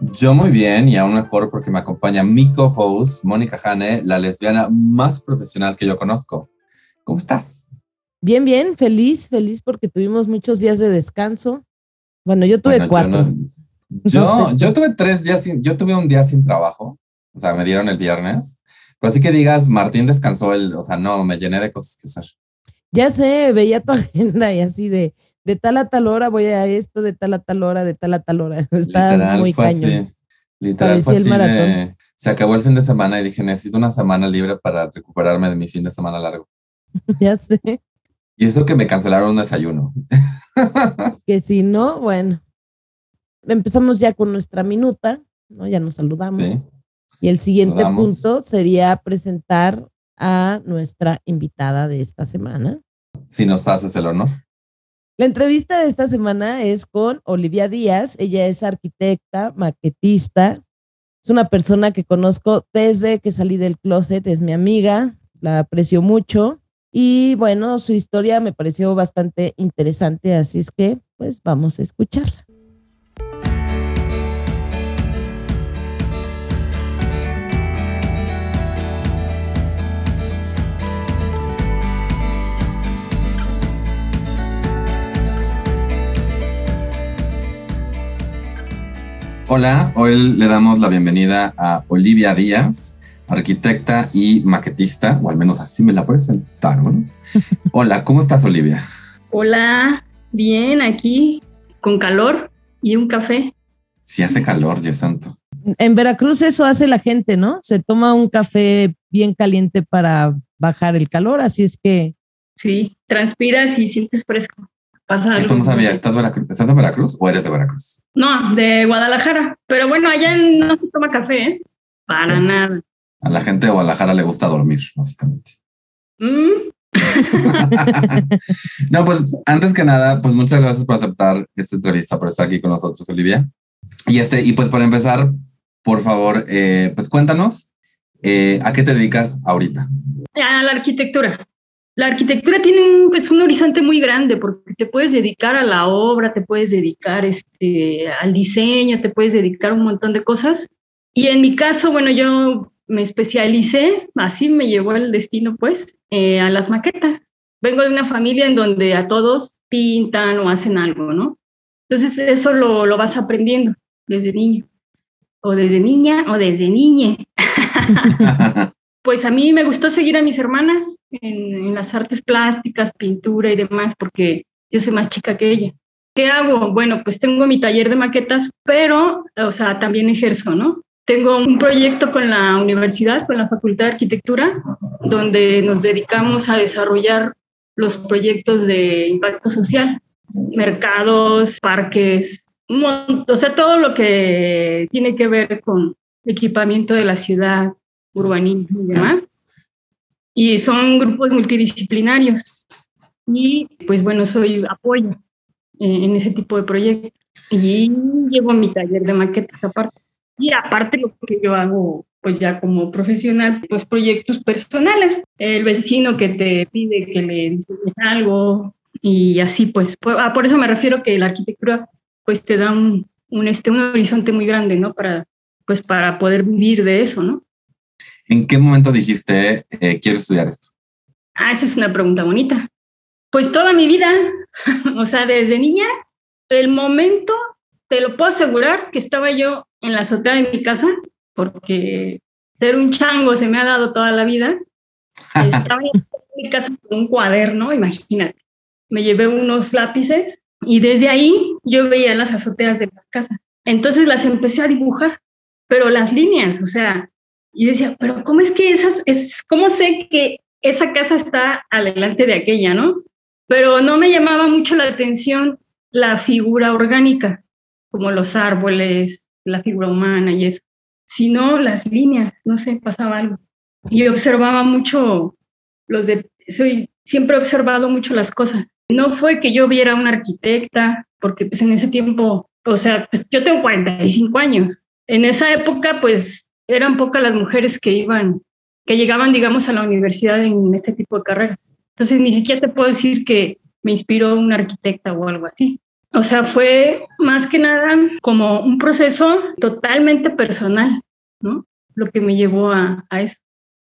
Yo muy bien y aún mejor porque me acompaña mi co-host, Mónica Hane, la lesbiana más profesional que yo conozco. ¿Cómo estás? Bien, bien, feliz, feliz porque tuvimos muchos días de descanso. Bueno, yo tuve cuatro. Yo, yo, tuve tres días, sin, yo tuve un día sin trabajo, o sea, me dieron el viernes, pero así que digas, Martín descansó, el, o sea, no, me llené de cosas que hacer. Ya sé, veía tu agenda y así de, de tal a tal hora voy a esto, de tal a tal hora, de tal a tal hora. Estás muy fue cañón. Literal fue así de, se acabó el fin de semana y dije, necesito una semana libre para recuperarme de mi fin de semana largo. ya sé. Y eso que me cancelaron un desayuno. que si no, bueno. Empezamos ya con nuestra minuta, ¿no? Ya nos saludamos. Sí. Y el siguiente punto sería presentar a nuestra invitada de esta semana. Si nos haces el honor. La entrevista de esta semana es con Olivia Díaz. Ella es arquitecta, maquetista. Es una persona que conozco desde que salí del closet. Es mi amiga. La aprecio mucho. Y bueno, su historia me pareció bastante interesante. Así es que, pues, vamos a escucharla. Hola, hoy le damos la bienvenida a Olivia Díaz, arquitecta y maquetista, o al menos así me la presentaron. Hola, ¿cómo estás, Olivia? Hola, bien, aquí, con calor y un café. Sí hace calor, ya santo. En Veracruz eso hace la gente, ¿no? Se toma un café bien caliente para bajar el calor, así es que... Sí, transpiras y sientes fresco. Eso no sabía. ¿Estás, de Veracruz o eres de Veracruz? No, de Guadalajara. Pero bueno, allá no se toma café, ¿eh? Para nada. A la gente de Guadalajara le gusta dormir, básicamente. Mm. no, pues antes que nada, pues muchas gracias por aceptar esta entrevista, por estar aquí con nosotros, Olivia. Y este, y pues para empezar, por favor, eh, pues cuéntanos eh, a qué te dedicas ahorita. A la arquitectura. La arquitectura tiene un, pues, un horizonte muy grande porque te puedes dedicar a la obra, te puedes dedicar este, al diseño, te puedes dedicar a un montón de cosas. Y en mi caso, bueno, yo me especialicé, así me llevó el destino, pues, eh, a las maquetas. Vengo de una familia en donde a todos pintan o hacen algo, ¿no? Entonces eso lo, lo vas aprendiendo desde niño, o desde niña, o desde niñe. pues a mí me gustó seguir a mis hermanas en, las artes plásticas, pintura y demás, porque yo soy más chica que ella. ¿Qué hago? Bueno, pues tengo mi taller de maquetas, pero, o sea, también ejerzo, ¿no? Tengo un proyecto con la universidad, con la Facultad de Arquitectura, donde nos dedicamos a desarrollar los proyectos de impacto social, mercados, parques, o sea, todo lo que tiene que ver con equipamiento de la ciudad, urbanismo y demás. Y son grupos multidisciplinarios. Y pues bueno, soy apoyo en ese tipo de proyectos. Y llevo mi taller de maquetas aparte. Y aparte lo que yo hago pues ya como profesional, pues proyectos personales. El vecino que te pide que le diseñes algo y así pues. Por, ah, por eso me refiero que la arquitectura pues te da un, un, este, un horizonte muy grande, ¿no? Para, pues para poder vivir de eso, ¿no? ¿En qué momento dijiste, eh, quiero estudiar esto? Ah, esa es una pregunta bonita. Pues toda mi vida, o sea, desde niña, el momento, te lo puedo asegurar, que estaba yo en la azotea de mi casa, porque ser un chango se me ha dado toda la vida. Estaba en mi casa con un cuaderno, imagínate. Me llevé unos lápices y desde ahí yo veía las azoteas de las casas. Entonces las empecé a dibujar, pero las líneas, o sea, y decía, pero ¿cómo es que esas, es, cómo sé que esa casa está adelante de aquella, no? Pero no me llamaba mucho la atención la figura orgánica, como los árboles, la figura humana y eso, sino las líneas, no sé, pasaba algo. Y observaba mucho los de, soy, siempre he observado mucho las cosas. No fue que yo viera una arquitecta, porque pues en ese tiempo, o sea, pues, yo tengo 45 años. En esa época, pues eran pocas las mujeres que iban, que llegaban, digamos, a la universidad en este tipo de carrera. Entonces, ni siquiera te puedo decir que me inspiró una arquitecta o algo así. O sea, fue más que nada como un proceso totalmente personal, ¿no? Lo que me llevó a, a eso.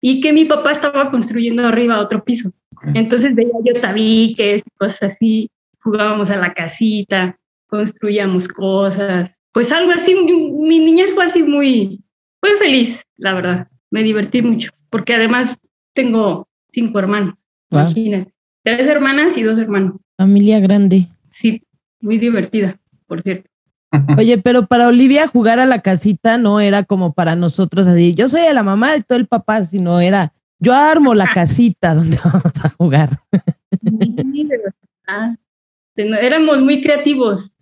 Y que mi papá estaba construyendo arriba otro piso. Entonces veía yo tabiques, cosas así, jugábamos a la casita, construíamos cosas. Pues algo así, mi niñez fue así muy, muy feliz, la verdad. Me divertí mucho, porque además tengo cinco hermanos, imagínate. Tres hermanas y dos hermanos. Familia grande. Sí, muy divertida, por cierto. Oye, pero para Olivia jugar a la casita no era como para nosotros así. Yo soy la mamá de todo el papá, sino era yo armo la casita donde vamos a jugar. Éramos muy creativos,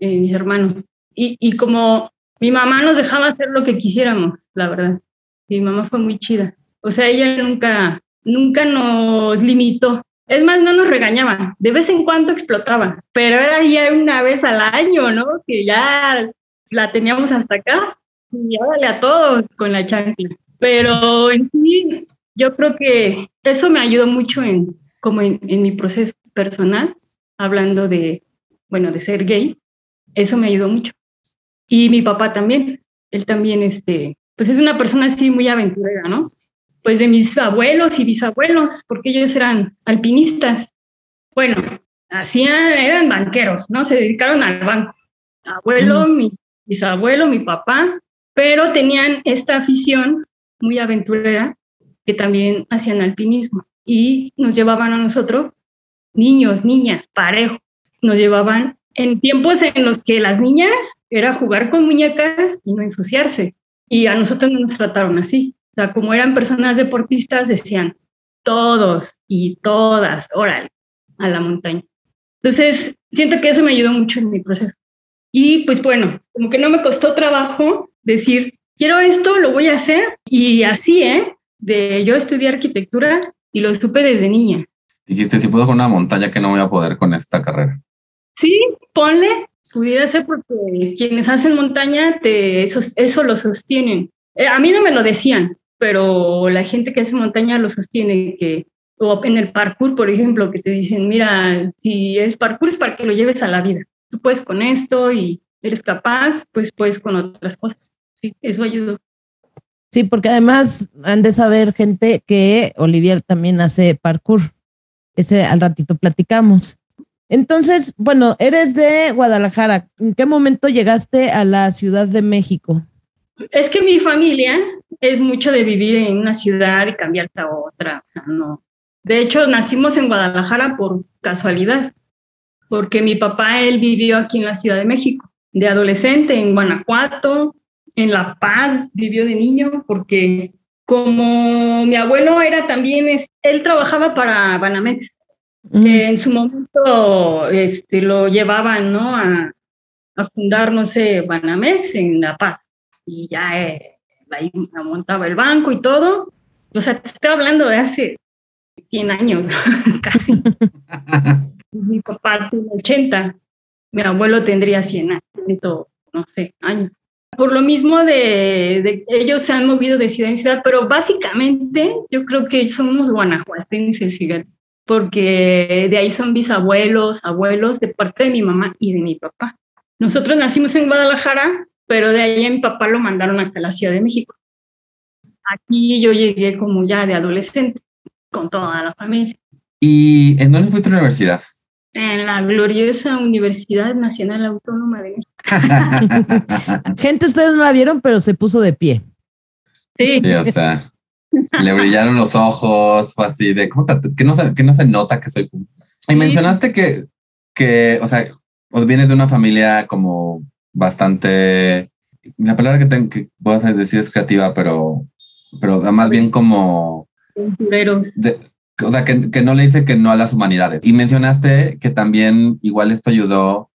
eh, mis hermanos. Y, y como mi mamá nos dejaba hacer lo que quisiéramos, la verdad. Mi mamá fue muy chida. O sea, ella nunca, nunca nos limitó. Es más, no nos regañaba. De vez en cuando explotaba, pero era ya una vez al año, ¿no? Que ya la teníamos hasta acá y ya a todos con la chancla. Pero en sí, yo creo que eso me ayudó mucho en, como en, mi proceso personal, hablando de, bueno, de ser gay, eso me ayudó mucho. Y mi papá también, él también, este, pues es una persona así muy aventurera, ¿no? Pues de mis abuelos y bisabuelos, porque ellos eran alpinistas. Bueno, hacían, eran banqueros, ¿no? Se dedicaron al banco. Abuelo, mi bisabuelo, mi papá, pero tenían esta afición muy aventurera que también hacían alpinismo y nos llevaban a nosotros, niños, niñas, parejo, nos llevaban en tiempos en los que las niñas era jugar con muñecas y no ensuciarse. Y a nosotros no nos trataron así. O sea, como eran personas deportistas, decían todos y todas, órale, a la montaña. Entonces, siento que eso me ayudó mucho en mi proceso. Y pues bueno, como que no me costó trabajo decir, quiero esto, lo voy a hacer. Y así, ¿eh? de yo estudié arquitectura y lo supe desde niña. Dijiste, si puedo con una montaña que no voy a poder con esta carrera. Sí, ponle, pudiera ser porque quienes hacen montaña, te, eso, eso lo sostienen. Eh, a mí no me lo decían, pero la gente que hace montaña lo sostiene, que, o en el parkour, por ejemplo, que te dicen, mira, si es parkour es para que lo lleves a la vida. Tú puedes con esto y eres capaz, pues puedes con otras cosas. Sí, eso ayudó. Sí, porque además han de saber gente que Olivier también hace parkour. Ese al ratito platicamos. Entonces, bueno, eres de Guadalajara. ¿En qué momento llegaste a la Ciudad de México? Es que mi familia es mucho de vivir en una ciudad y cambiarte a otra. O sea, no. De hecho, nacimos en Guadalajara por casualidad, porque mi papá, él vivió aquí en la Ciudad de México, de adolescente en Guanajuato, en La Paz vivió de niño porque como mi abuelo era también, él trabajaba para Banamex. En su momento este, lo llevaban ¿no? a, a, fundar, no sé, Banamex en La Paz. Y ya eh, ahí montaba el banco y todo. O sea, te estoy hablando de hace 100 años, casi. mi papá tiene 80, mi abuelo tendría 100 años, no sé, años por lo mismo de, ellos se han movido de ciudad en ciudad, pero básicamente yo creo que somos guanajuatenses, fíjate, porque de ahí son bisabuelos, abuelos, de parte de mi mamá y de mi papá. Nosotros nacimos en Guadalajara, pero de ahí a mi papá lo mandaron acá a la Ciudad de México. Aquí yo llegué como ya de adolescente, con toda la familia. ¿Y en dónde fuiste a la universidad? en la gloriosa Universidad Nacional Autónoma de México. Gente, ustedes no la vieron, pero se puso de pie. Sí. Sí, o sea, le brillaron los ojos, fue así de, ¿cómo que, no se, que no se nota que soy... Y mencionaste que, que, o sea, vos vienes de una familia como bastante... La palabra que, tengo, que voy a decir es creativa, pero, pero más bien como... De, o sea, que, que, no le dice que no a las humanidades. Y mencionaste que también igual esto ayudó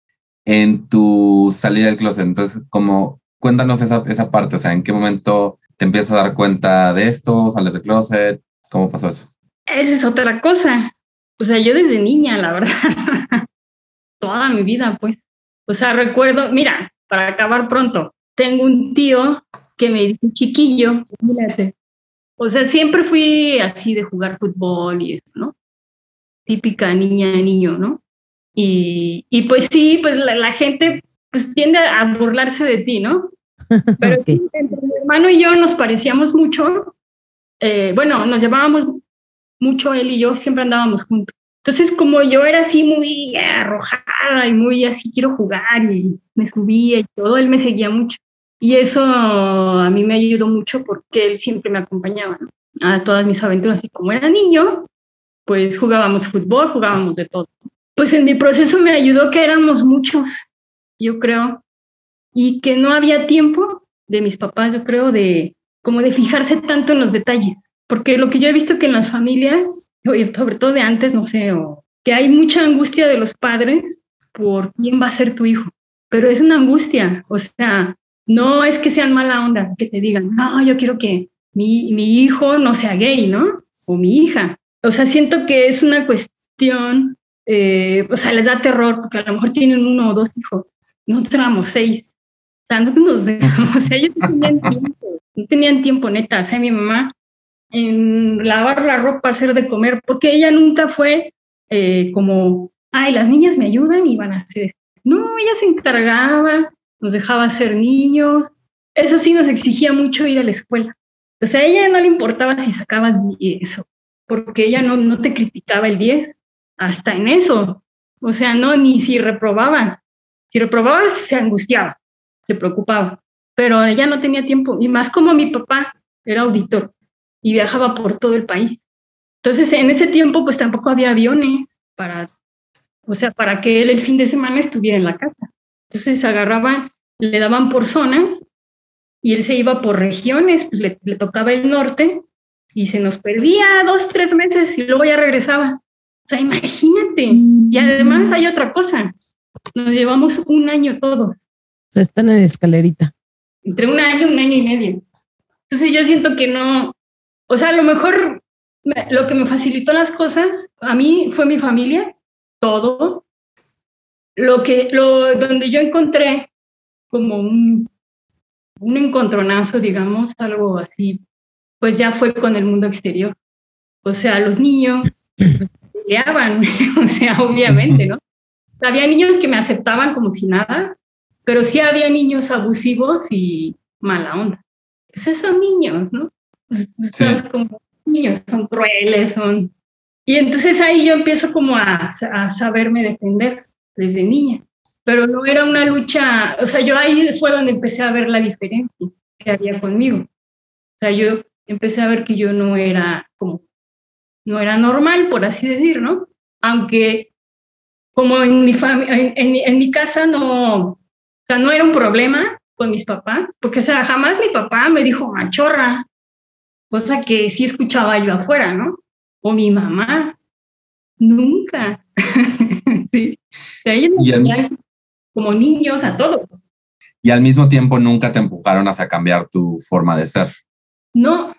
en tu salida del closet. Entonces, como cuéntanos esa, esa parte, o sea, ¿en qué momento te empiezas a dar cuenta de esto? ¿Sales de closet? ¿Cómo pasó eso? Esa es otra cosa. O sea, yo desde niña, la verdad, toda mi vida, pues. O sea, recuerdo, mira, para acabar pronto, tengo un tío que me dice chiquillo, mírate. O sea, siempre fui así de jugar fútbol y eso, ¿no? Típica niña, niño, ¿no? Y, y pues sí, pues la, gente pues tiende a burlarse de ti, ¿no? Pero sí, entre mi hermano y yo nos parecíamos mucho. Eh, bueno, nos llevábamos mucho él y yo, siempre andábamos juntos. Entonces, como yo era así muy arrojada y muy así, quiero jugar y me subía y todo, él me seguía mucho. Y eso a mí me ayudó mucho porque él siempre me acompañaba a todas mis aventuras. Y como era niño, pues jugábamos fútbol, jugábamos de todo. Pues en mi proceso me ayudó que éramos muchos, yo creo, y que no había tiempo de mis papás, yo creo, de como de fijarse tanto en los detalles. Porque lo que yo he visto que en las familias sobre todo de antes, no sé, o que hay mucha angustia de los padres por quién va a ser tu hijo, pero es una angustia, o sea, no es que sean mala onda, que te digan, no, yo quiero que mi, mi hijo no sea gay, ¿no? O mi hija. O sea, siento que es una cuestión, eh, o sea, les da terror, porque a lo mejor tienen uno o dos hijos, nosotros éramos seis. O sea, no nos o sea, ellos no tenían tiempo, no tenían tiempo, neta. O sea, mi mamá en lavar la ropa, hacer de comer, porque ella nunca fue eh, como, ay, las niñas me ayudan y van a hacer. No, ella se encargaba, nos dejaba ser niños. Eso sí nos exigía mucho ir a la escuela. O sea, a ella no le importaba si sacabas 10, porque ella no, no te criticaba el 10, hasta en eso. O sea, no, ni si reprobabas. Si reprobabas, se angustiaba, se preocupaba. Pero ella no tenía tiempo, y más como mi papá era auditor y viajaba por todo el país. Entonces, en ese tiempo, pues tampoco había aviones para, o sea, para que él el fin de semana estuviera en la casa. Entonces, agarraban, le daban por zonas y él se iba por regiones, pues le, le tocaba el norte y se nos perdía dos, tres meses y luego ya regresaba. O sea, imagínate. Y además hay otra cosa. Nos llevamos un año todos. Están en escalerita. Entre un año, un año y medio. Entonces yo siento que no, o sea, a lo mejor lo que me facilitó las cosas a mí fue mi familia, todo. Lo que, lo, donde yo encontré como un, un encontronazo, digamos, algo así, pues ya fue con el mundo exterior. O sea, los niños peleaban, o sea, obviamente, ¿no? Había niños que me aceptaban como si nada, pero sí había niños abusivos y mala onda. Pues esos niños, ¿no? Pues, como niños, son crueles, son... Y entonces ahí yo empiezo como a, a saberme defender desde niña, pero no era una lucha, o sea, yo ahí fue donde empecé a ver la diferencia que había conmigo. O sea, yo empecé a ver que yo no era como, no era normal, por así decir, ¿no? Aunque como en mi, en, en, en mi casa no, sea, no era un problema con mis papás, porque, o sea, jamás mi papá me dijo machorra, cosa que sí escuchaba yo afuera, ¿no? O mi mamá, nunca. sí. O sea, ellos como niños a todos. Y al mismo tiempo nunca te empujaron hacia cambiar tu forma de ser. No,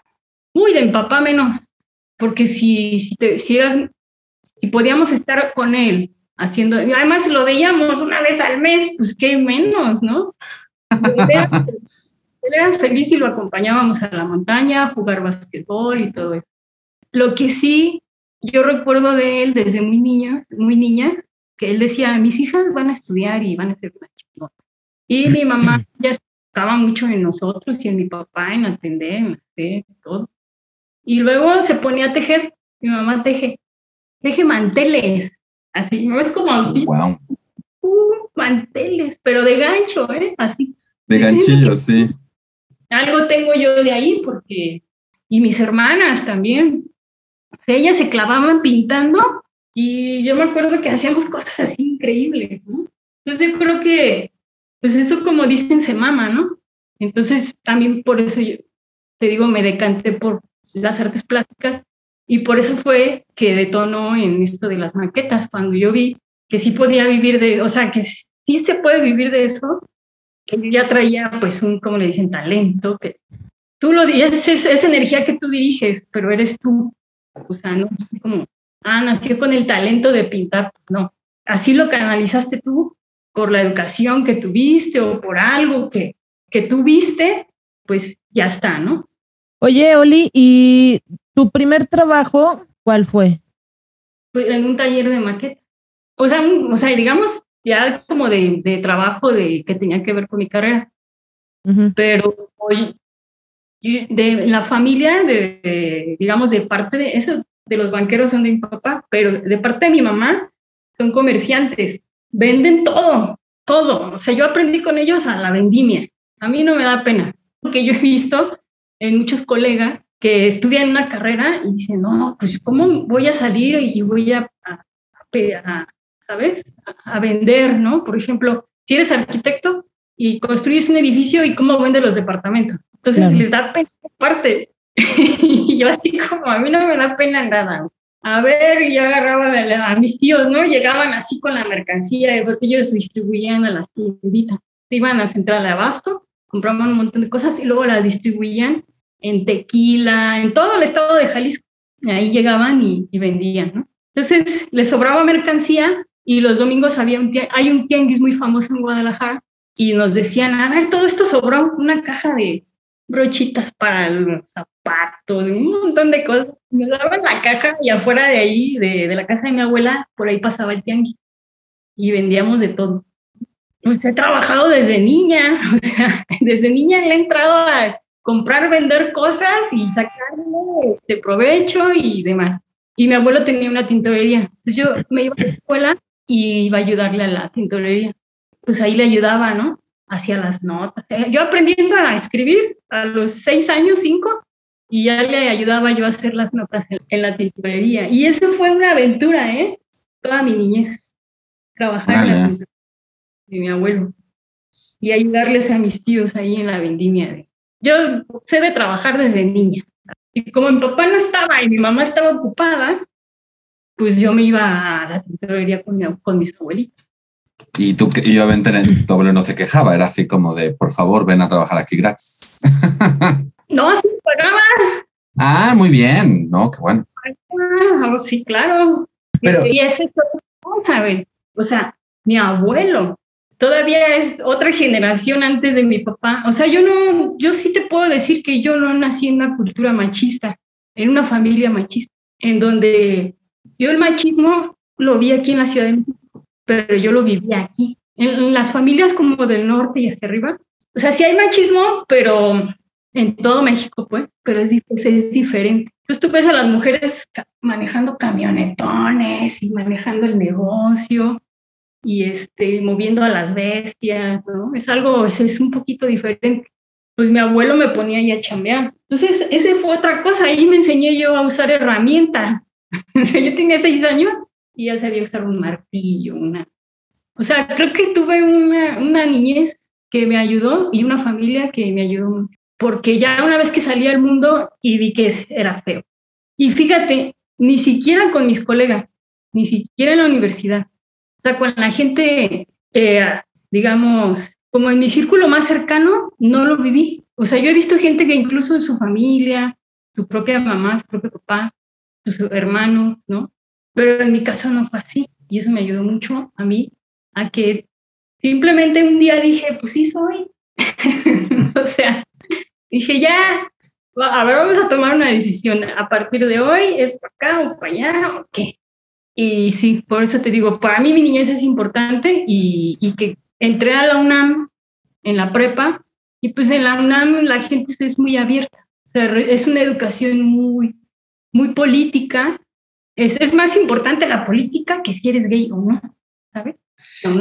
muy de mi papá menos, porque si, si, te, si, si podíamos estar con él haciendo, además lo veíamos una vez al mes, pues qué menos, ¿no? Él era feliz y lo acompañábamos a la montaña, a jugar basquetbol y todo eso. Lo que sí, yo recuerdo de él desde muy niña, muy niña, que él decía, mis hijas van a estudiar y van a ser una. Y mi mamá ya estaba mucho en nosotros y en mi papá, en atender, en hacer todo. Y luego se ponía a tejer, mi mamá teje, teje manteles, así, no es como wow. uh, manteles, pero de gancho, ¿eh? Así. De ganchillo, sí algo tengo yo de ahí porque, y mis hermanas también, o sea, ellas se clavaban pintando y yo me acuerdo que hacíamos cosas así increíbles, ¿no? Entonces yo creo que, pues eso como dicen se mama, ¿no? Entonces también por eso yo, te digo, me decanté por las artes plásticas y por eso fue que detonó en esto de las maquetas, cuando yo vi que sí podía vivir de, o sea, que sí se puede vivir de eso, ya traía pues un, como le dicen, talento, que tú lo dices, es esa energía que tú diriges, pero eres tú. O sea, no es como, ah, nació con el talento de pintar, no. Así lo canalizaste tú por la educación que tuviste o por algo que, que tuviste, pues ya está, ¿no? Oye, Oli, ¿y tu primer trabajo cuál fue? En un taller de maqueta. O sea, o sea digamos, ya como de, de trabajo de, que tenía que ver con mi carrera. Pero hoy, de la familia, de, digamos, de parte de eso, de los banqueros son de mi papá, pero de parte de mi mamá son comerciantes, venden todo, todo. O sea, yo aprendí con ellos a la vendimia. A mí no me da pena, porque yo he visto en muchos colegas que estudian una carrera y dicen, no, pues ¿cómo voy a salir y voy a, a, ¿sabes? A, vender, ¿no? Por ejemplo, si eres arquitecto y construyes un edificio y cómo vendes los departamentos. Entonces les da pena parte. y yo así como, a mí no me da pena nada. A ver, y yo agarraba a, mis tíos, ¿no? Llegaban así con la mercancía, porque ellos distribuían a las tienditas. Iban a central de abasto, compraban un montón de cosas y luego la distribuían en Tequila, en todo el estado de Jalisco. Ahí llegaban y, y vendían, ¿no? Entonces les sobraba mercancía y los domingos había un hay un tianguis muy famoso en Guadalajara y nos decían, a ver, todo esto sobró, una caja de brochitas para los zapatos, un montón de cosas. Me daban la caja y afuera de ahí, de, de la casa de mi abuela, por ahí pasaba el tianguis y vendíamos de todo. Pues he trabajado desde niña, o sea, desde niña he entrado a comprar, vender cosas y sacarle de provecho y demás. Y mi abuelo tenía una tintorería. Entonces yo me iba a la escuela y iba a ayudarle a la tintorería. Pues ahí le ayudaba, ¿no? Hacía las notas. Eh, yo aprendiendo a escribir a los seis años, cinco, y ya le ayudaba yo a hacer las notas en, la tintorería. Y eso fue una aventura, ¿eh? Toda mi niñez. Trabajar en la tintorería de mi abuelo. Y ayudarles a mis tíos ahí en la vendimia. Yo sé de trabajar desde niña. Y como mi papá no estaba y mi mamá estaba ocupada, pues yo me iba a la tintorería con, con mis abuelitos. Y tú, y obviamente tu abuelo no se quejaba, era así como de, por favor, ven a trabajar aquí gratis. no, sí pagaba. Ah, muy bien, no, qué bueno. Ah, sí, claro. Pero, y ese es ¿saben? O sea, mi abuelo todavía es otra generación antes de mi papá. O sea, yo no, yo sí te puedo decir que yo no nací en una cultura machista, en una familia machista, en donde yo el machismo lo vi aquí en la Ciudad de México, pero yo lo vivía aquí. En, las familias como del norte y hacia arriba, o sea, sí hay machismo, pero en todo México, pues, pero es, es diferente. Entonces tú ves a las mujeres manejando camionetones y manejando el negocio y este, moviendo a las bestias, ¿no? Es algo, es, es un poquito diferente. Pues mi abuelo me ponía ahí a chambear. Entonces, esa fue otra cosa. Ahí me enseñé yo a usar herramientas. o sea, yo tenía seis años y ya sabía usar un martillo, una... O sea, creo que tuve una, una niñez que me ayudó y una familia que me ayudó. Porque ya una vez que salí al mundo y vi que era feo. Y fíjate, ni siquiera con mis colegas, ni siquiera en la universidad. O sea, con la gente, eh, digamos, como en mi círculo más cercano, no lo viví. O sea, yo he visto gente que incluso en su familia, su propia mamá, su propio papá, sus hermanos, ¿no? Pero en mi caso no fue así y eso me ayudó mucho a mí a que simplemente un día dije, pues sí soy. o sea, dije ya, a ver, vamos a tomar una decisión. A partir de hoy, ¿es para acá o para allá o qué? Y sí, por eso te digo, para mí mi niñez es importante y, y que entré a la UNAM en la prepa y pues en la UNAM la gente es muy abierta. O sea, es una educación muy, muy política. Es, es más importante la política que si eres gay o no, ¿sabes?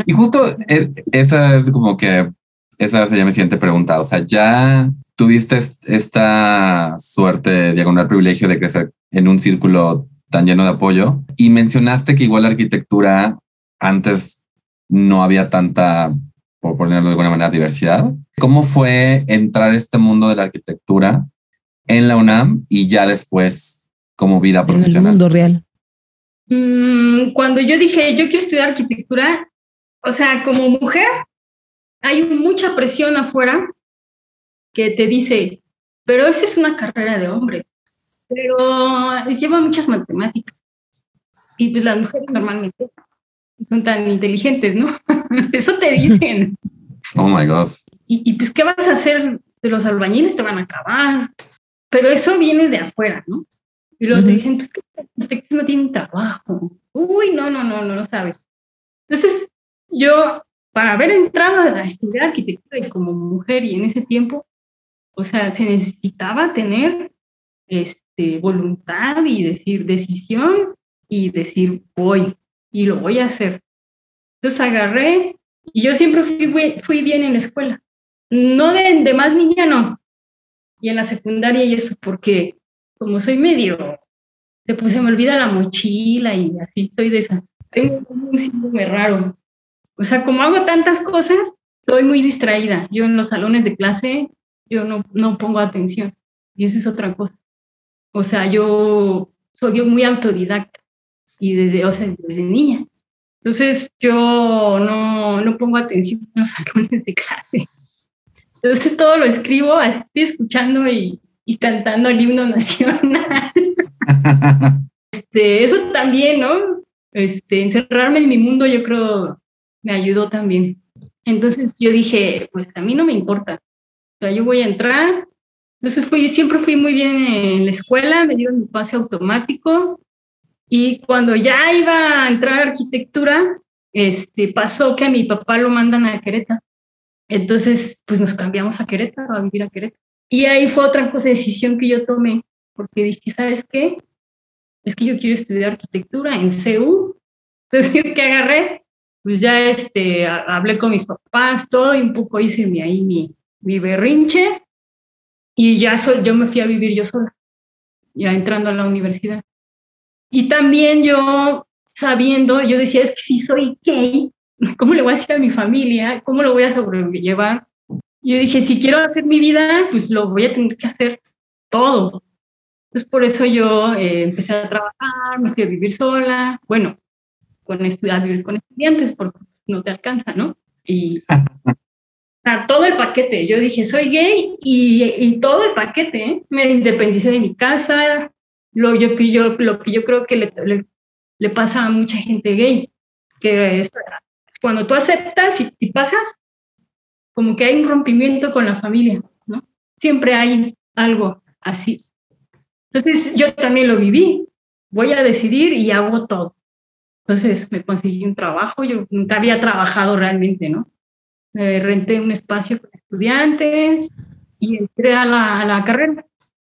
Y justo e, esa es como que, esa sería mi siguiente pregunta. O sea, ya tuviste esta suerte, diagonal privilegio de crecer en un círculo tan lleno de apoyo y mencionaste que igual la arquitectura antes no había tanta, por ponerlo de alguna manera, diversidad. ¿Cómo fue entrar a este mundo de la arquitectura en la UNAM y ya después como vida profesional? En el mundo real. Mm, cuando yo dije, yo quiero estudiar arquitectura, o sea, como mujer, hay mucha presión afuera que te dice, pero esa es una carrera de hombre, pero lleva muchas matemáticas. Y pues las mujeres normalmente son tan inteligentes, ¿no? Eso te dicen. Oh my God. Y, y, pues, ¿qué vas a hacer? Los albañiles te van a acabar. Pero eso viene de afuera, ¿no? Y luego te dicen, pues que arquitectos no tienen trabajo. Uy, no, no, no, no lo sabes. Entonces, yo, para haber entrado a estudiar arquitectura y como mujer y en ese tiempo, o sea, se necesitaba tener este, voluntad y decir decisión y decir voy y lo voy a hacer. Entonces agarré y yo siempre fui, fui bien en la escuela. No de, de más niña, no. Y en la secundaria y eso, porque como soy medio, pues se me olvida la mochila y así estoy de esa. Tengo un síndrome raro. O sea, como hago tantas cosas, soy muy distraída. Yo en los salones de clase, yo no, no pongo atención. Y eso es otra cosa. O sea, yo soy muy autodidacta y desde, o sea, desde niña. Entonces yo no, no pongo atención en los salones de clase. Entonces todo lo escribo, así estoy escuchando y, y cantando el himno nacional. este, eso también, ¿no? Este, encerrarme en mi mundo yo creo me ayudó también. Entonces yo dije, pues a mí no me importa. O sea, yo voy a entrar. Entonces fui, siempre fui muy bien en la escuela, me dieron mi pase automático, y cuando ya iba a entrar a arquitectura, este, pasó que a mi papá lo mandan a Querétaro. Entonces, pues nos cambiamos a Querétaro, a vivir a Querétaro. Y ahí fue otra cosa, decisión que yo tomé, porque dije, ¿sabes qué? Es que yo quiero estudiar arquitectura en CEU. Entonces, es que agarré, pues ya este, hablé con mis papás, todo, y un poco hice mi, ahí mi, mi berrinche, y ya yo me fui a vivir yo sola, ya entrando a la universidad. Y también yo sabiendo, yo decía, es que si soy gay, ¿cómo le voy a decir a mi familia? ¿Cómo lo voy a sobrellevar? Yo dije, si quiero hacer mi vida, pues lo voy a tener que hacer todo. Entonces, por eso yo eh, empecé a trabajar, me fui a vivir sola, bueno, con estudiar, vivir con estudiantes, porque no te alcanza, ¿no? Y o sea, todo el paquete. Yo dije, soy gay y, y todo el paquete. ¿eh? Me independicé de mi casa, lo, yo, yo, lo que yo creo que le, le, pasa a mucha gente gay, que es, cuando tú aceptas y, y, pasas, como que hay un rompimiento con la familia, ¿no? Siempre hay algo así. Entonces yo también lo viví, voy a decidir y hago todo. Entonces me conseguí un trabajo, yo nunca había trabajado realmente, ¿no? Me renté un espacio con estudiantes y entré a la, a la carrera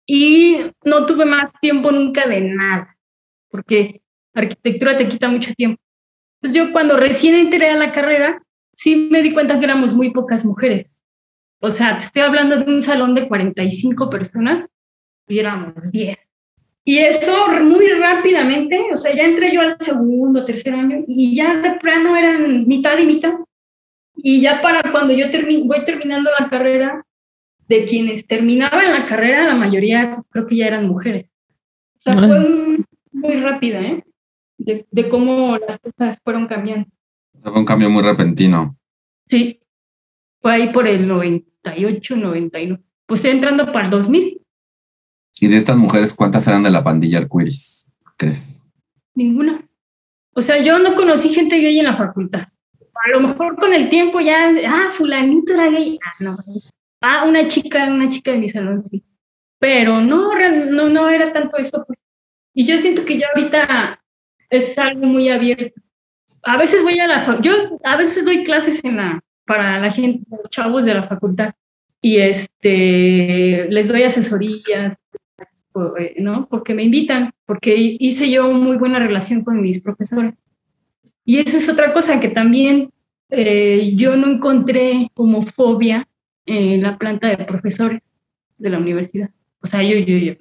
y no tuve más tiempo nunca de nada, porque arquitectura te quita mucho tiempo. Entonces yo cuando recién entré a la carrera, sí me di cuenta que éramos muy pocas mujeres. O sea, te estoy hablando de un salón de 45 personas y éramos 10. Y eso muy rápidamente, o sea, ya entré yo al segundo, tercer año y ya de plano eran mitad y mitad. Y ya para cuando yo voy terminando la carrera, de quienes terminaban la carrera, la mayoría creo que ya eran mujeres. O sea, fue muy, rápida, ¿eh? De, cómo las cosas fueron cambiando. fue un cambio muy repentino. Sí, fue ahí por el 98, 99. Pues entrando para el 2000. ¿Y de estas mujeres cuántas eran de la pandilla arcoiris, crees? Ninguna. O sea, yo no conocí gente gay en la facultad. A lo mejor con el tiempo ya, ah, fulanito era gay. Ah, no, Ah, una chica, una chica de mi salón, sí. Pero no, no, no era tanto eso. Pues. Y yo siento que ya ahorita es algo muy abierto. A veces voy a la, yo a veces doy clases en la, para la gente, los chavos de la facultad, y este, les doy asesorías, eh, ¿no? Porque me invitan, porque hice yo muy buena relación con mis profesores. Y esa es otra cosa que también eh, yo no encontré como fobia en la planta de profesores de la universidad. O sea, yo, yo, yo.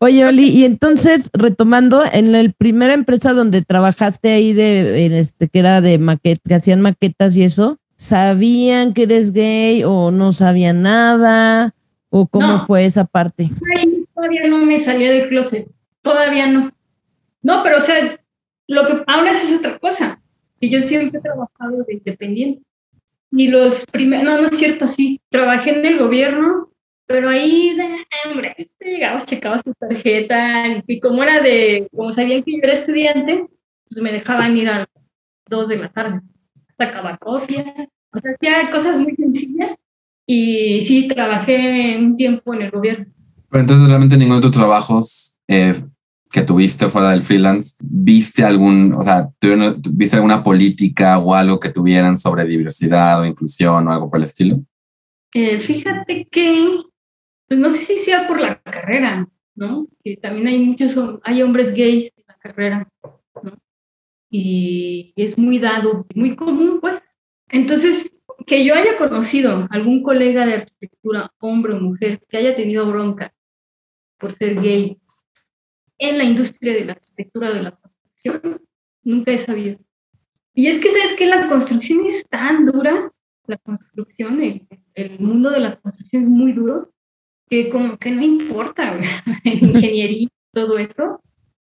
Oye, Oli, y entonces, retomando, en la primera empresa donde trabajaste ahí de, en este, que era de maquetas, que hacían maquetas y eso, ¿sabían que eres gay o no sabían nada? ¿O cómo fue esa parte? todavía no me salía del closet, todavía no. No, pero o sea, lo que ahora es otra cosa. Y yo siempre he trabajado de independiente. Y los primeros, no, no es cierto, sí, trabajé en el gobierno, pero ahí, hombre, llegabas, checabas tu tarjeta, y como era de, como sabían que yo era estudiante, pues me dejaban ir a las dos de la tarde, sacaba copias, o sea, hacía cosas muy sencillas, y sí, trabajé un tiempo en el gobierno. Pero entonces realmente ninguno de tus trabajos eh, que tuviste fuera del freelance, ¿viste algún, o sea, viste alguna política o algo que tuvieran sobre diversidad o inclusión o algo por el estilo? Eh, fíjate que, pues no sé si sea por la carrera, ¿no? Que también hay muchos, hay hombres gays en la carrera, ¿no? Y es muy dado, muy común, pues. Entonces, que yo haya conocido algún colega de arquitectura, hombre o mujer, que haya tenido bronca por ser gay en la industria de la arquitectura de la construcción, nunca he sabido. Y es que, ¿sabes que La construcción es tan dura, la construcción, el, mundo de la construcción es muy duro, que como que no importa, ingeniería, todo eso,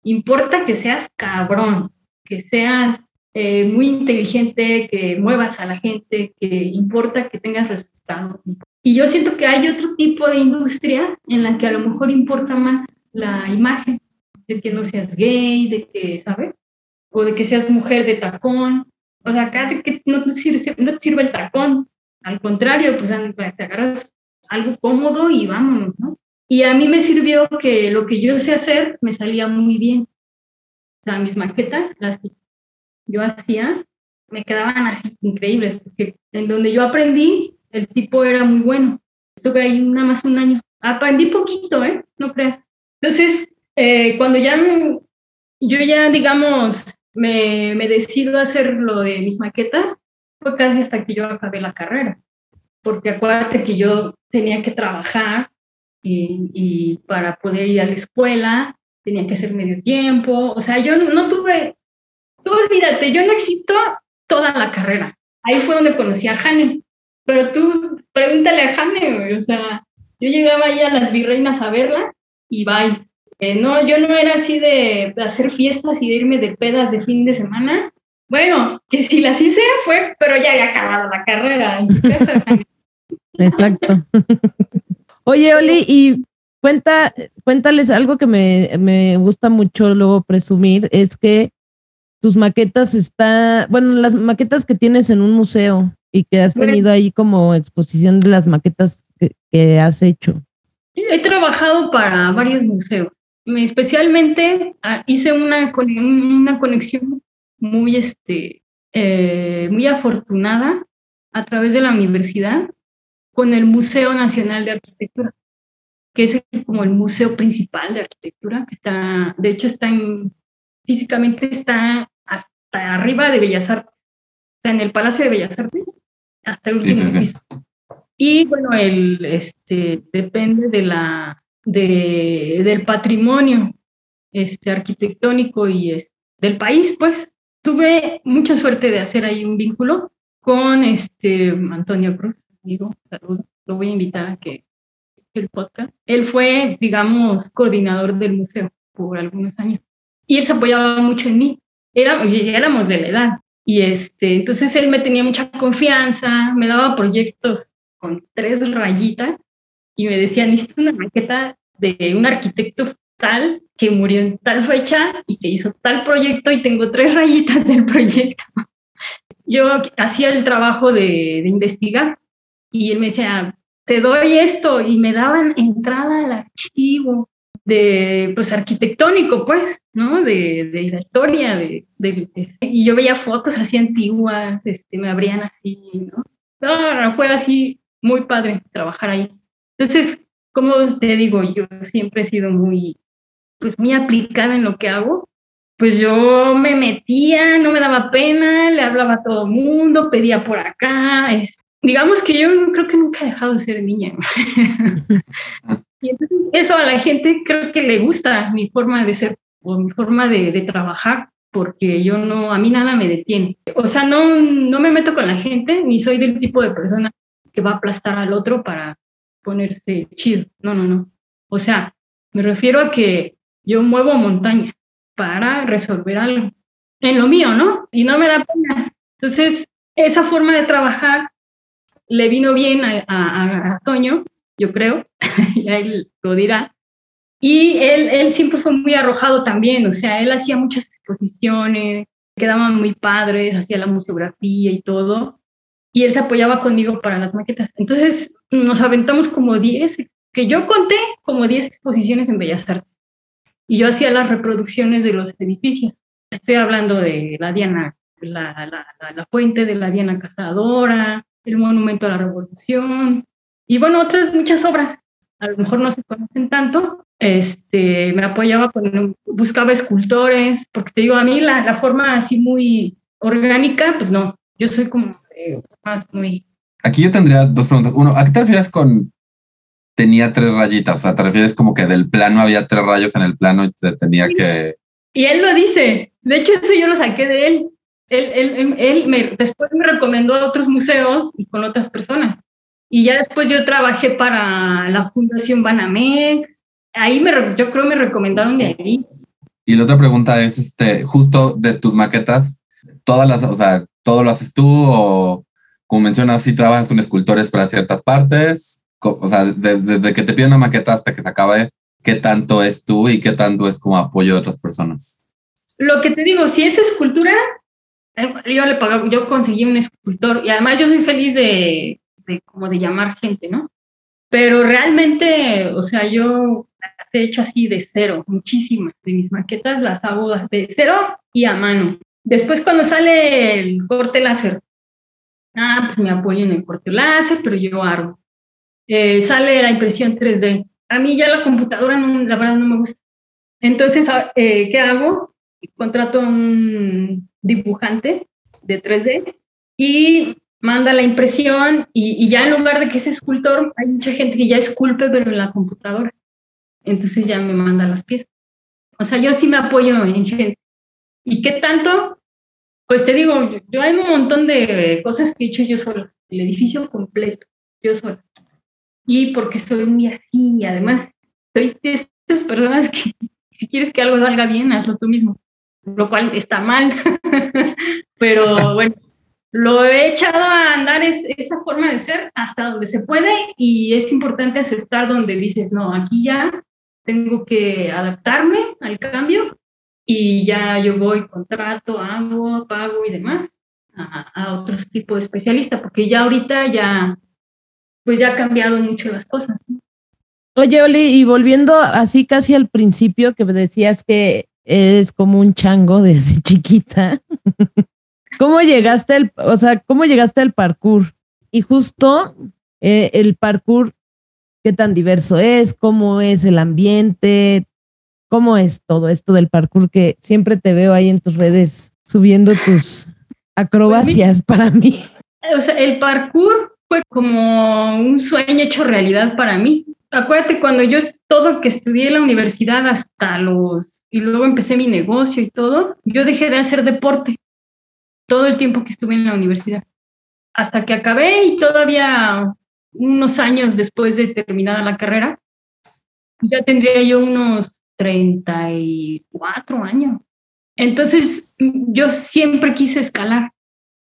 importa que seas cabrón, que seas eh, muy inteligente, que muevas a la gente, que importa que tengas resultados. Y yo siento que hay otro tipo de industria en la que a lo mejor importa más la imagen, de que no seas gay, de que, ¿sabes? O de que seas mujer de tacón. O sea, acá de que no te sirve, no te sirve el tacón. Al contrario, pues te agarras algo cómodo y vámonos, ¿no? Y a mí me sirvió que lo que yo sé hacer me salía muy bien. O sea, mis maquetas, las que yo hacía, me quedaban así increíbles, porque en donde yo aprendí, el tipo era muy bueno. Estuve ahí nada más un año. Aprendí poquito, ¿eh? No creas. Entonces, eh, cuando ya yo ya, digamos, me, me decido hacer lo de mis maquetas, fue casi hasta que yo acabé la carrera, porque acuérdate que yo tenía que trabajar y, y para poder ir a la escuela tenía que hacer medio tiempo, o sea, yo no, tuve, tú olvídate, yo no existo toda la carrera. Ahí fue donde conocí a Jane, pero tú pregúntale a Jane, o sea, yo llegaba ahí a las virreinas a verla y bye. Eh, no, yo no era así de, hacer fiestas y de irme de pedas de fin de semana. Bueno, que si las hice fue, pero ya he acabado la carrera. Exacto. Oye, Oli, y cuenta, cuéntales algo que me, me gusta mucho luego presumir, es que tus maquetas está, bueno, las maquetas que tienes en un museo y que has tenido ahí como exposición de las maquetas que has hecho. He trabajado para varios museos especialmente ah, hice una, una conexión muy, este, eh, muy afortunada a través de la universidad con el Museo Nacional de Arquitectura, que es como el museo principal de arquitectura, que está, de hecho, está en, físicamente está hasta arriba de Bellas Artes, o sea, en el Palacio de Bellas Artes, hasta el último piso. Y bueno, el, este, depende de la, de, del patrimonio este, arquitectónico y del país, pues tuve mucha suerte de hacer ahí un vínculo con este Antonio Cruz, amigo, saludo, lo voy a invitar a que el podcast. Él fue, digamos, coordinador del museo por algunos años y él se apoyaba mucho en mí. Éramos, éramos de la edad y este, entonces él me tenía mucha confianza, me daba proyectos con tres rayitas y me decían, necesito una maqueta de un arquitecto tal que murió en tal fecha y que hizo tal proyecto y tengo tres rayitas del proyecto. Yo hacía el trabajo de, de investigar y él me decía, te doy esto y me daban entrada al archivo de, pues, arquitectónico, pues, ¿no? De, de la historia, de, de, y yo veía fotos así antiguas, este, me abrían así, ¿no? No, fue así muy padre trabajar ahí. Entonces, como te digo, yo siempre he sido muy, pues muy aplicada en lo que hago. Pues yo me metía, no me daba pena, le hablaba a todo el mundo, pedía por acá. Es, digamos que yo creo que nunca he dejado de ser niña. y entonces eso a la gente creo que le gusta mi forma de ser o mi forma de, de trabajar porque yo no, a mí nada me detiene. O sea, no, no me meto con la gente, ni soy del tipo de persona que va a aplastar al otro para ponerse chido. No, no, no. O sea, me refiero a que yo muevo montaña para resolver algo en lo mío, ¿no? Y no me da pena. Entonces, esa forma de trabajar le vino bien a, Toño, yo creo, y él lo dirá. Y él, él siempre fue muy arrojado también, o sea, él hacía muchas exposiciones, quedaban muy padres, hacía la museografía y todo, y él se apoyaba conmigo para las maquetas. Entonces nos aventamos como 10, que yo conté como 10 exposiciones en Bellas Artes, y yo hacía las reproducciones de los edificios. Estoy hablando de la Diana, la, la, la fuente de la Diana Cazadora, el Monumento a la Revolución, y bueno, otras muchas obras. A lo mejor no se conocen tanto, este, me apoyaba con, buscaba escultores, porque te digo, a mí la, la forma así muy orgánica, pues no, yo soy como más muy... Aquí yo tendría dos preguntas. Uno, ¿a qué te refieres con tenía tres rayitas? O sea, ¿te refieres como que del plano había tres rayos en el plano y te tenía que... Y él lo dice. De hecho, eso yo lo saqué de él. Él, él, él me, después me recomendó a otros museos y con otras personas. Y ya después yo trabajé para la Fundación Banamex. Ahí me, yo creo me recomendaron de ahí. Y la otra pregunta es, este, justo de tus maquetas, todas las, o sea, todo lo haces tú o como mencionas, si trabajas con escultores para ciertas partes, o sea, desde, que te piden una maqueta hasta que se acabe, ¿qué tanto es tú y qué tanto es como apoyo de otras personas? Lo que te digo, si es escultura, eh, yo le pago, yo conseguí un escultor y además yo soy feliz de, de como de llamar gente, ¿no? Pero realmente, o sea, yo las he hecho así de cero, muchísimas de mis maquetas las hago de cero y a mano. Después cuando sale el corte láser, ah, pues me apoyo en el corte láser, pero yo hago. Eh, sale la impresión 3D. A mí ya la computadora, la verdad, no me gusta. Entonces, ah, eh, ¿qué hago? Contrato a un dibujante de 3D y manda la impresión y, ya en lugar de que ese escultor, hay mucha gente que ya esculpe, pero en la computadora. Entonces ya me manda las piezas. O sea, yo sí me apoyo en gente. ¿Y qué tanto? Pues te digo, yo, hay un montón de cosas que he hecho yo sola, el edificio completo, yo sola. Y porque soy muy así, y además soy de estas personas que si quieres que algo salga bien, hazlo tú mismo, lo cual está mal, pero bueno, lo he echado a andar es, esa forma de ser hasta donde se puede y es importante aceptar donde dices, no, aquí ya tengo que adaptarme al cambio y ya yo voy, contrato, hago, pago y demás a, a otros tipos de especialista, porque ya ahorita ya, pues ya ha cambiado mucho las cosas. Oye, Oli, y volviendo así casi al principio que decías que eres como un chango desde chiquita. ¿Cómo llegaste al, o sea, cómo llegaste al parkour? Y justo eh, el parkour, ¿qué tan diverso es? ¿Cómo es el ambiente? ¿Cómo es todo esto del parkour que siempre te veo ahí en tus redes subiendo tus acrobacias pues para mí? O sea, el parkour fue como un sueño hecho realidad para mí. Acuérdate, cuando yo todo que estudié en la universidad hasta los, y luego empecé mi negocio y todo, yo dejé de hacer deporte todo el tiempo que estuve en la universidad, hasta que acabé y todavía unos años después de terminada la carrera, ya tendría yo unos 34 años. Entonces, yo siempre quise escalar,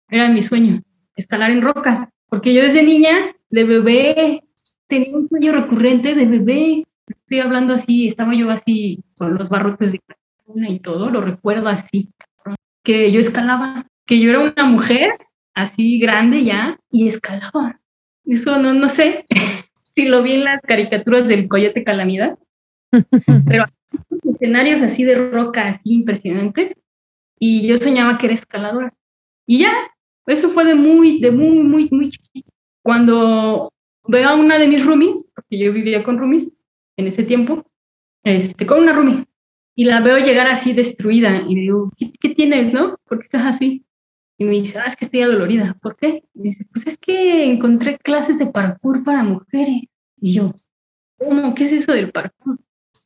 era mi sueño, escalar en roca, porque yo desde niña, de bebé, tenía un sueño recurrente de bebé. Estoy hablando así, estaba yo así con los barrotes de y todo, lo recuerdo así, que yo escalaba que yo era una mujer así grande ya y escalaba. Eso no, no sé si lo vi en las caricaturas del Coyote Calamidad, pero escenarios así de roca, así impresionantes, y yo soñaba que era escaladora. Y ya, eso fue de muy, de muy, muy, muy chiquito. Cuando veo a una de mis roomies, porque yo vivía con roomies en ese tiempo, este, con una roomie, y la veo llegar así destruida, y digo, ¿qué, qué tienes, no? ¿Por qué estás así? Y me dice, ah, es que estoy adolorida. ¿Por qué? Y dice, pues es que encontré clases de parkour para mujeres. Y yo, ¿cómo? ¿Qué es eso del parkour?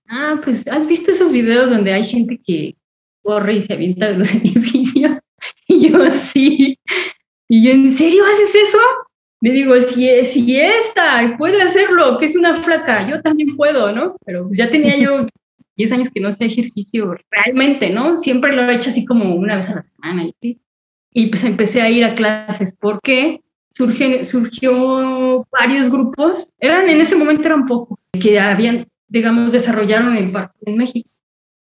Ah, pues, ¿has visto esos videos donde hay gente que corre y se avienta de los edificios? Y yo, sí. Y yo, ¿en serio haces eso? Le digo, si, si esta puede hacerlo, que es una flaca, yo también puedo, ¿no? Pero ya tenía yo 10 años que no hacía ejercicio realmente, ¿no? Siempre lo he hecho así como una vez a la semana. Y, y pues empecé a ir a clases. ¿Por qué? surge, surgió varios grupos, eran en ese momento eran pocos, que habían, digamos, desarrollaron el parkour en México.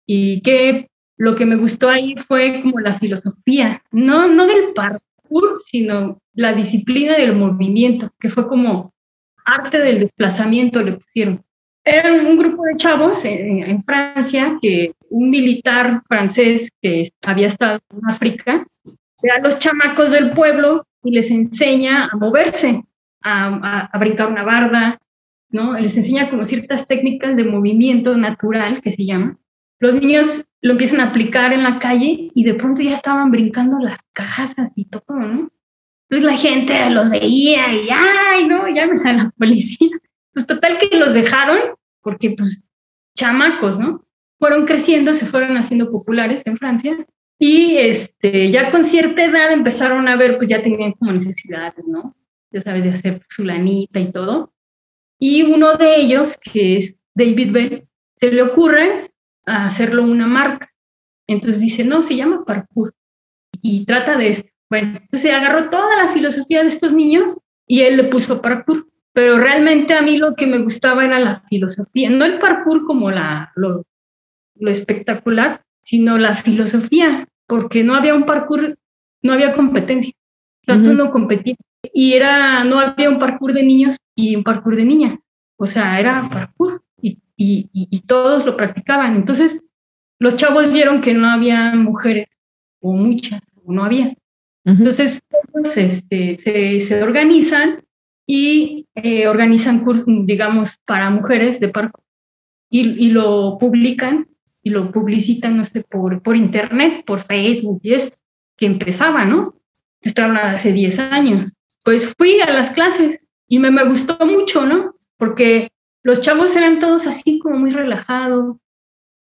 Y que lo que me gustó ahí fue como la filosofía, no, no del parkour, sino la disciplina del movimiento, que fue como arte del desplazamiento le pusieron. Eran un grupo de chavos en, en Francia que un militar francés que había estado en África ve a los chamacos del pueblo y les enseña a moverse, a, a, brincar una barda, ¿no? Les enseña como ciertas técnicas de movimiento natural que se llama. Los niños lo empiezan a aplicar en la calle y de pronto ya estaban brincando las casas y todo, ¿no? Entonces la gente los veía y, ay, no, llamen a la policía. Pues total que los dejaron porque, pues, chamacos, ¿no? Fueron creciendo, se fueron haciendo populares en Francia y este, ya con cierta edad empezaron a ver, pues ya tenían como necesidades, ¿no? Ya sabes, de hacer su lanita y todo. Y uno de ellos, que es David Bell, se le ocurre hacerlo una marca. Entonces dice, no, se llama parkour. Y trata de esto. Bueno, entonces agarró toda la filosofía de estos niños y él le puso parkour. Pero realmente a mí lo que me gustaba era la filosofía, no el parkour como la, lo, lo espectacular, sino la filosofía, porque no había un parkour, no había competencia. O sea, tú no competías. Y era, no había un parkour de niños y un parkour de niñas. O sea, era parkour y, y, y, todos lo practicaban. Entonces, los chavos vieron que no había mujeres, o muchas, o no había. Entonces, este, se, se, organizan y eh, organizan cursos, digamos, para mujeres de parkour y, y lo publican y lo publicitan, no sé, por, por internet, por Facebook, y es que empezaba, ¿no? Esto hace 10 años. Pues fui a las clases y me, me gustó mucho, ¿no? Porque los chavos eran todos así como muy relajados,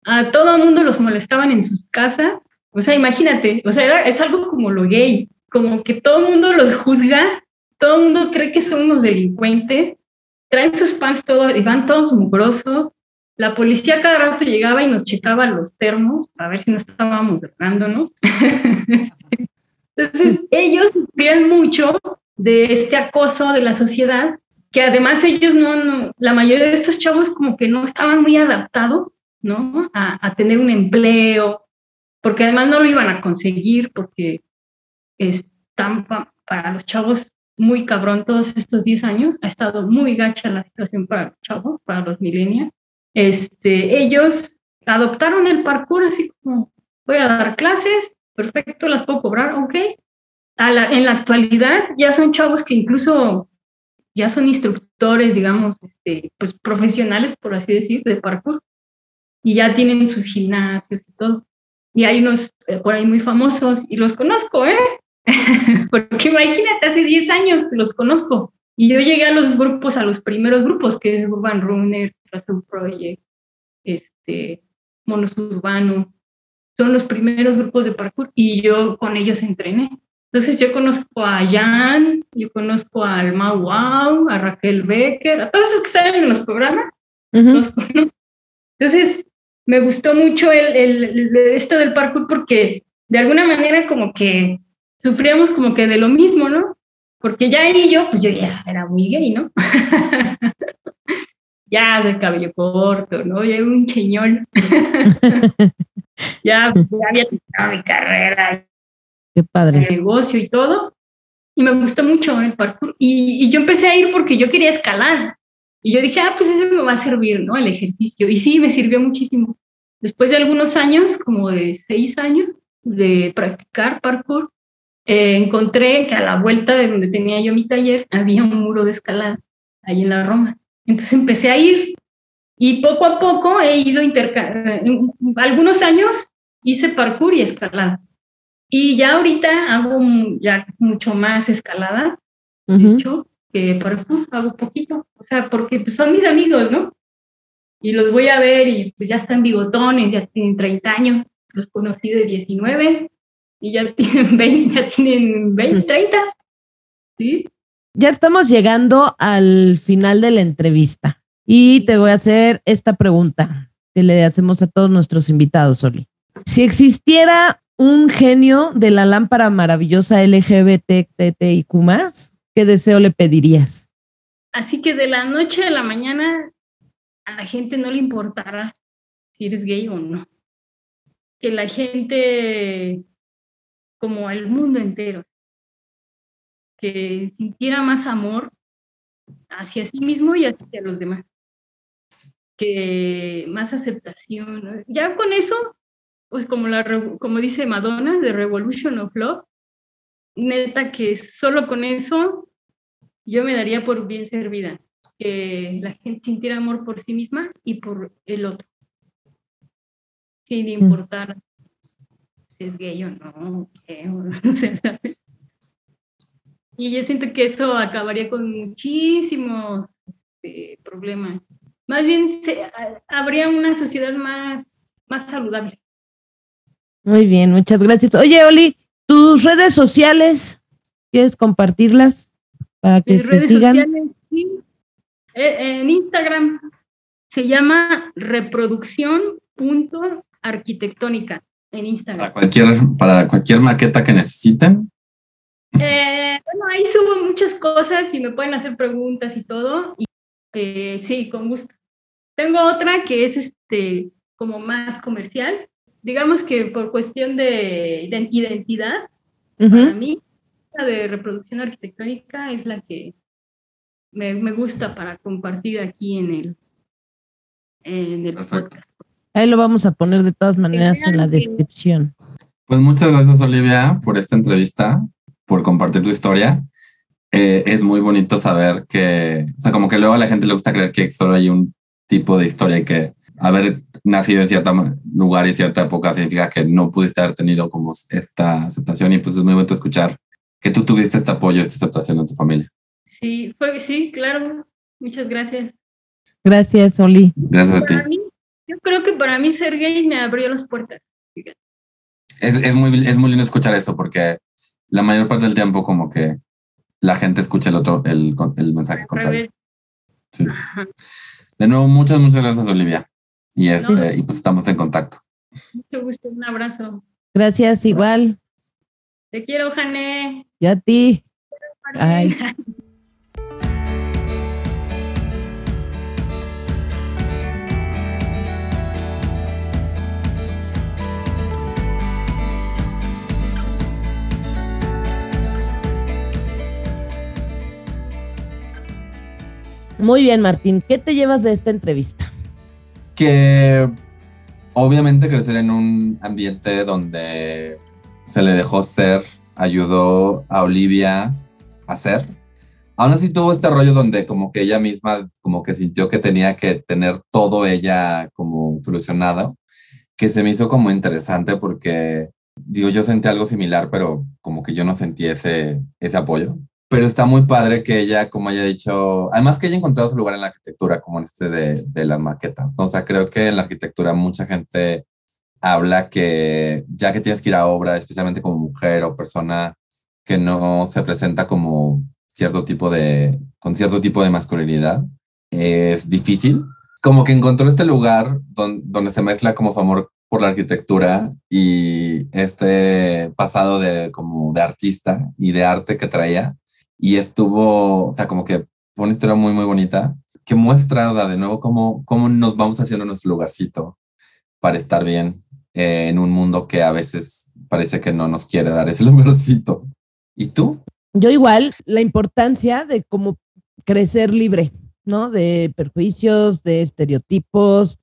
a todo el mundo los molestaban en sus casas, o sea, imagínate, o sea, era, es algo como lo gay, como que todo el mundo los juzga, todo el mundo cree que son unos delincuentes, traen sus pants todo y van todos mugrosos, la policía cada rato llegaba y nos checaba los termos para ver si no estábamos drogando, ¿no? Entonces, ellos sufrían mucho de este acoso de la sociedad, que además ellos no, la mayoría de estos chavos como que no estaban muy adaptados, ¿no? A, tener un empleo, porque además no lo iban a conseguir, porque están para los chavos muy cabrón todos estos 10 años, ha estado muy gacha la situación para los chavos, para los millennials, este, ellos adoptaron el parkour así como, voy a dar clases, perfecto, las puedo cobrar, ok. En la actualidad ya son chavos que incluso ya son instructores, digamos, este, pues profesionales, por así decir, de parkour, y ya tienen sus gimnasios y todo. Y hay unos eh, por ahí muy famosos, y los conozco, ¿eh? Porque imagínate, hace 10 años los conozco. Y yo llegué a los grupos, a los primeros grupos, que es Urban Runner, un Project, este, Monos Urbano, son los primeros grupos de parkour y yo con ellos entrené. Entonces yo conozco a Jan, yo conozco a Alma Wow, a Raquel Becker, a todos esos que salen en los programas. Entonces me gustó mucho el, el, esto del parkour porque de alguna manera como que sufríamos como que de lo mismo, ¿no? Porque ya ahí yo, pues yo ya era muy gay, ¿no? ya del cabello corto, ¿no? Ya un cheñón. ya, ya, había terminado mi carrera. Qué padre. El negocio y todo. Y me gustó mucho el parkour. Y, y, yo empecé a ir porque yo quería escalar. Y yo dije, ah, pues eso me va a servir, ¿no? El ejercicio. Y sí, me sirvió muchísimo. Después de algunos años, como de seis años de practicar parkour, eh, encontré que a la vuelta de donde tenía yo mi taller había un muro de escalada, ahí en la Roma. Entonces empecé a ir y poco a poco he ido intercambiando. Algunos años hice parkour y escalada. Y ya ahorita hago ya mucho más escalada, de hecho, que parkour hago poquito. O sea, porque pues, son mis amigos, ¿no? Y los voy a ver y pues ya están bigotones, ya tienen 30 años. Los conocí de 19 y ya tienen 20, ya tienen 20, 30. ¿Sí? Ya estamos llegando al final de la entrevista y te voy a hacer esta pregunta que le hacemos a todos nuestros invitados, Oli. Si existiera un genio de la lámpara maravillosa LGBTTIQ, ¿qué deseo le pedirías? Así que de la noche a la mañana a la gente no le importará si eres gay o no. Que la gente, como el mundo entero, que sintiera más amor hacia sí mismo y hacia los demás. Que más aceptación. Ya con eso, pues como, la, como dice Madonna, de Revolution of Love, neta que solo con eso yo me daría por bien servida, que la gente sintiera amor por sí misma y por el otro, sin mm. importar si es gay o no. y yo siento que eso acabaría con muchísimos este, problemas. Más bien habría una sociedad más, más saludable. Muy bien, muchas gracias. Oye, Oli, tus redes sociales, ¿quieres compartirlas? Para que Mis redes sociales, sí. Eh, en Instagram se llama reproducción.arquitectónica en Instagram. Para cualquier, para cualquier maqueta que necesiten. Eh, bueno, ahí subo muchas cosas y me pueden hacer preguntas y todo. Y eh, sí, con gusto. Tengo otra que es este como más comercial. Digamos que por cuestión de identidad, para mí la de reproducción arquitectónica es la que me, me gusta para compartir aquí en el, en el podcast. Ahí lo vamos a poner de todas maneras en la descripción. Pues muchas gracias, Olivia, por esta entrevista, por compartir tu historia. Eh, es muy bonito saber que, o sea, como que luego a la gente le gusta creer que solo hay un tipo de historia y que haber nacido en cierto lugar y cierta época significa que no pudiste haber tenido como esta aceptación y pues es muy bonito escuchar que tú tuviste este apoyo, esta aceptación en tu familia. Sí, fue, sí, claro. Muchas gracias. Gracias, Oli. Gracias a ti. yo creo que para mí ser gay me abrió las puertas. Es, es, muy, es muy lindo escuchar eso porque la mayor parte del tiempo como que la gente escucha el otro, el, el mensaje contrario. Sí. De nuevo, muchas, muchas gracias, Olivia. Y, este, y pues estamos en contacto. Mucho gusto, un abrazo. Gracias, igual. Te quiero, Jané. Y a ti. Ay. Muy bien, Martín. ¿Qué te llevas de esta entrevista? Que obviamente crecer en un ambiente donde se le dejó ser, ayudó a Olivia a ser. Aún así tuvo este rollo donde como que ella misma como que sintió que tenía que tener todo ella como solucionado, que se me hizo como interesante porque, digo, yo sentí algo similar, pero como que yo no sentí ese, ese apoyo pero está muy padre que ella, como haya dicho, además que haya encontrado su lugar en la arquitectura, como en este de, de las maquetas. ¿no? O sea, creo que en la arquitectura mucha gente habla que ya que tienes que ir a obra, especialmente como mujer o persona que no se presenta como cierto tipo de, con cierto tipo de masculinidad, es difícil. Como que encontró este lugar donde, donde se mezcla como su amor por la arquitectura y este pasado de como de artista y de arte que traía y estuvo, o sea, como que fue una historia muy, muy bonita que muestra de nuevo cómo, cómo nos vamos haciendo nuestro lugarcito para estar bien eh, en un mundo que a veces parece que no nos quiere dar ese lugarcito. ¿Y tú? Yo igual, la importancia de cómo crecer libre, ¿no? De perjuicios, de estereotipos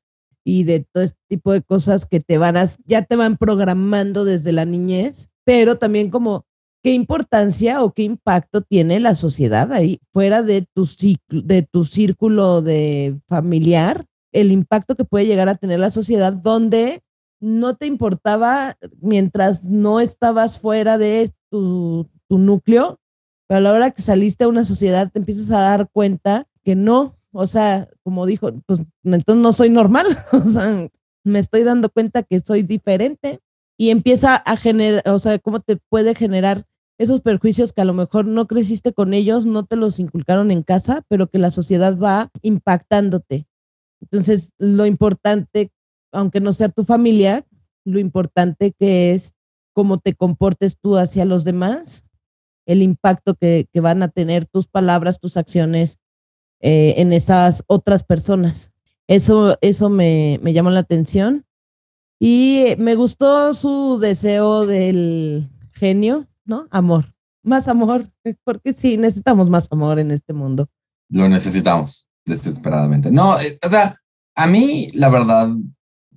y de todo este tipo de cosas que te van a, ya te van programando desde la niñez, pero también como qué importancia o qué impacto tiene la sociedad ahí, fuera de tu, de tu círculo de familiar, el impacto que puede llegar a tener la sociedad donde no te importaba mientras no estabas fuera de tu, tu núcleo, pero a la hora que saliste a una sociedad te empiezas a dar cuenta que no, o sea, como dijo, pues entonces no soy normal, o sea, me estoy dando cuenta que soy diferente y empieza a generar, o sea, cómo te puede generar esos perjuicios que a lo mejor no creciste con ellos, no te los inculcaron en casa, pero que la sociedad va impactándote. Entonces, lo importante, aunque no sea tu familia, lo importante que es cómo te comportes tú hacia los demás, el impacto que, van a tener tus palabras, tus acciones eh, en esas otras personas. Eso, eso me, me llamó la atención. Y me gustó su deseo del genio, ¿no? Amor, más amor, porque sí, necesitamos más amor en este mundo. Lo necesitamos desesperadamente. No, eh, o sea, a mí, la verdad,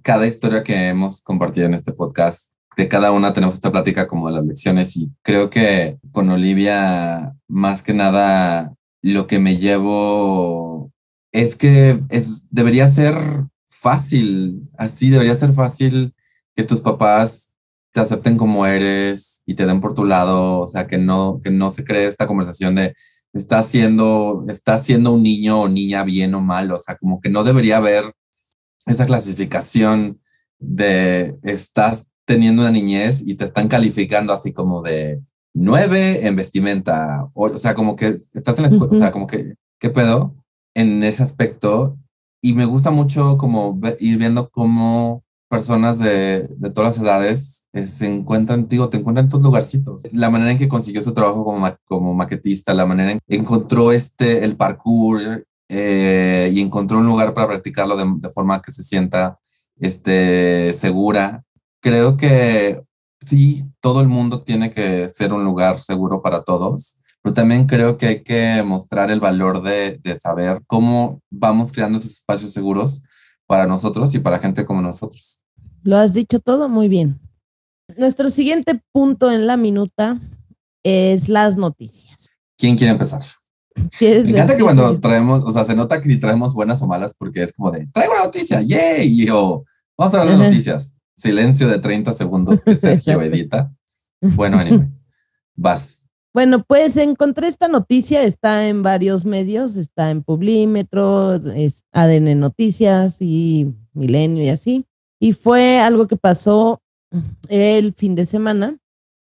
cada historia que hemos compartido en este podcast, de cada una tenemos esta plática como de las lecciones y creo que con Olivia, más que nada, lo que me llevo es que es, debería ser fácil, así debería ser fácil que tus papás te acepten como eres y te den por tu lado, o sea, que no, que no se cree esta conversación de está siendo, está siendo un niño o niña bien o mal, o sea, como que no debería haber esa clasificación de estás teniendo una niñez y te están calificando así como de nueve en vestimenta, o, sea, como que estás en la escuela, o sea, como que, ¿qué pedo? En ese aspecto. Y me gusta mucho como ir viendo cómo personas de, de todas las edades eh, se encuentran, digo, te encuentran en estos lugarcitos. La manera en que consiguió su trabajo como, como maquetista, la manera en que encontró este, el parkour eh, y encontró un lugar para practicarlo de, de, forma que se sienta este, segura. Creo que sí, todo el mundo tiene que ser un lugar seguro para todos, pero también creo que hay que mostrar el valor de, de saber cómo vamos creando esos espacios seguros para nosotros y para gente como nosotros. Lo has dicho todo muy bien. Nuestro siguiente punto en la minuta es las noticias. ¿Quién quiere empezar? Me encanta que cuando traemos, o sea, se nota que si traemos buenas o malas porque es como de, traigo una noticia, yay, yo, vamos a hablar de noticias. Silencio de 30 segundos que Sergio edita. Bueno, anime, vas. Bueno, pues encontré esta noticia, está en varios medios, está en Publímetro, es ADN Noticias y Milenio y así. Y fue algo que pasó el fin de semana.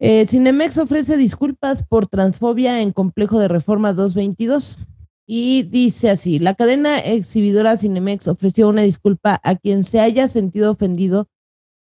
Eh, Cinemex ofrece disculpas por transfobia en complejo de reforma 222. Y dice así, la cadena exhibidora Cinemex ofreció una disculpa a quien se haya sentido ofendido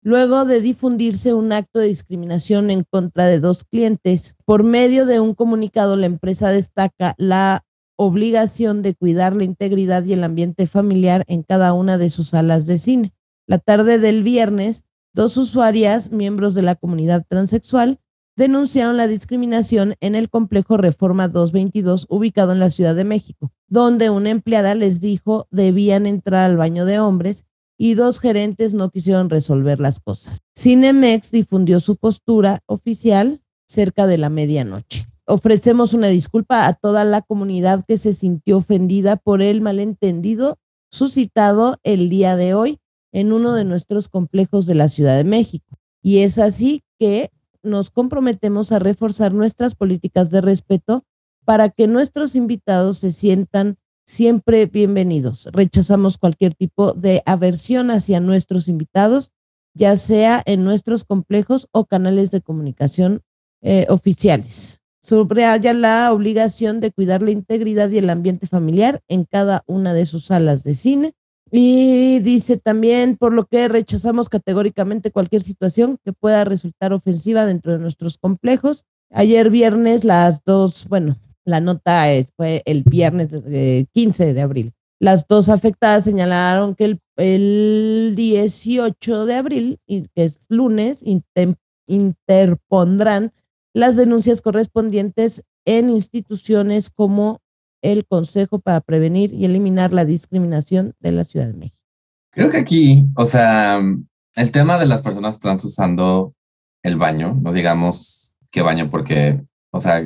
luego de difundirse un acto de discriminación en contra de dos clientes. Por medio de un comunicado, la empresa destaca la obligación de cuidar la integridad y el ambiente familiar en cada una de sus salas de cine. La tarde del viernes, Dos usuarias, miembros de la comunidad transexual, denunciaron la discriminación en el complejo Reforma 222 ubicado en la Ciudad de México, donde una empleada les dijo debían entrar al baño de hombres y dos gerentes no quisieron resolver las cosas. Cinemex difundió su postura oficial cerca de la medianoche. Ofrecemos una disculpa a toda la comunidad que se sintió ofendida por el malentendido suscitado el día de hoy en uno de nuestros complejos de la Ciudad de México. Y es así que nos comprometemos a reforzar nuestras políticas de respeto para que nuestros invitados se sientan siempre bienvenidos. Rechazamos cualquier tipo de aversión hacia nuestros invitados, ya sea en nuestros complejos o canales de comunicación eh, oficiales. Subraya la obligación de cuidar la integridad y el ambiente familiar en cada una de sus salas de cine y dice también, por lo que rechazamos categóricamente cualquier situación que pueda resultar ofensiva dentro de nuestros complejos. Ayer viernes las dos, bueno, la nota fue el viernes 15 de abril. Las dos afectadas señalaron que el, el 18 de abril, que es lunes, interpondrán las denuncias correspondientes en instituciones como el Consejo para Prevenir y Eliminar la Discriminación de la Ciudad de México. Creo que aquí, o sea, el tema de las personas trans usando el baño, no digamos qué baño porque, o sea,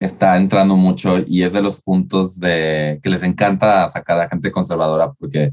está entrando mucho y es de los puntos de que les encanta sacar a gente conservadora porque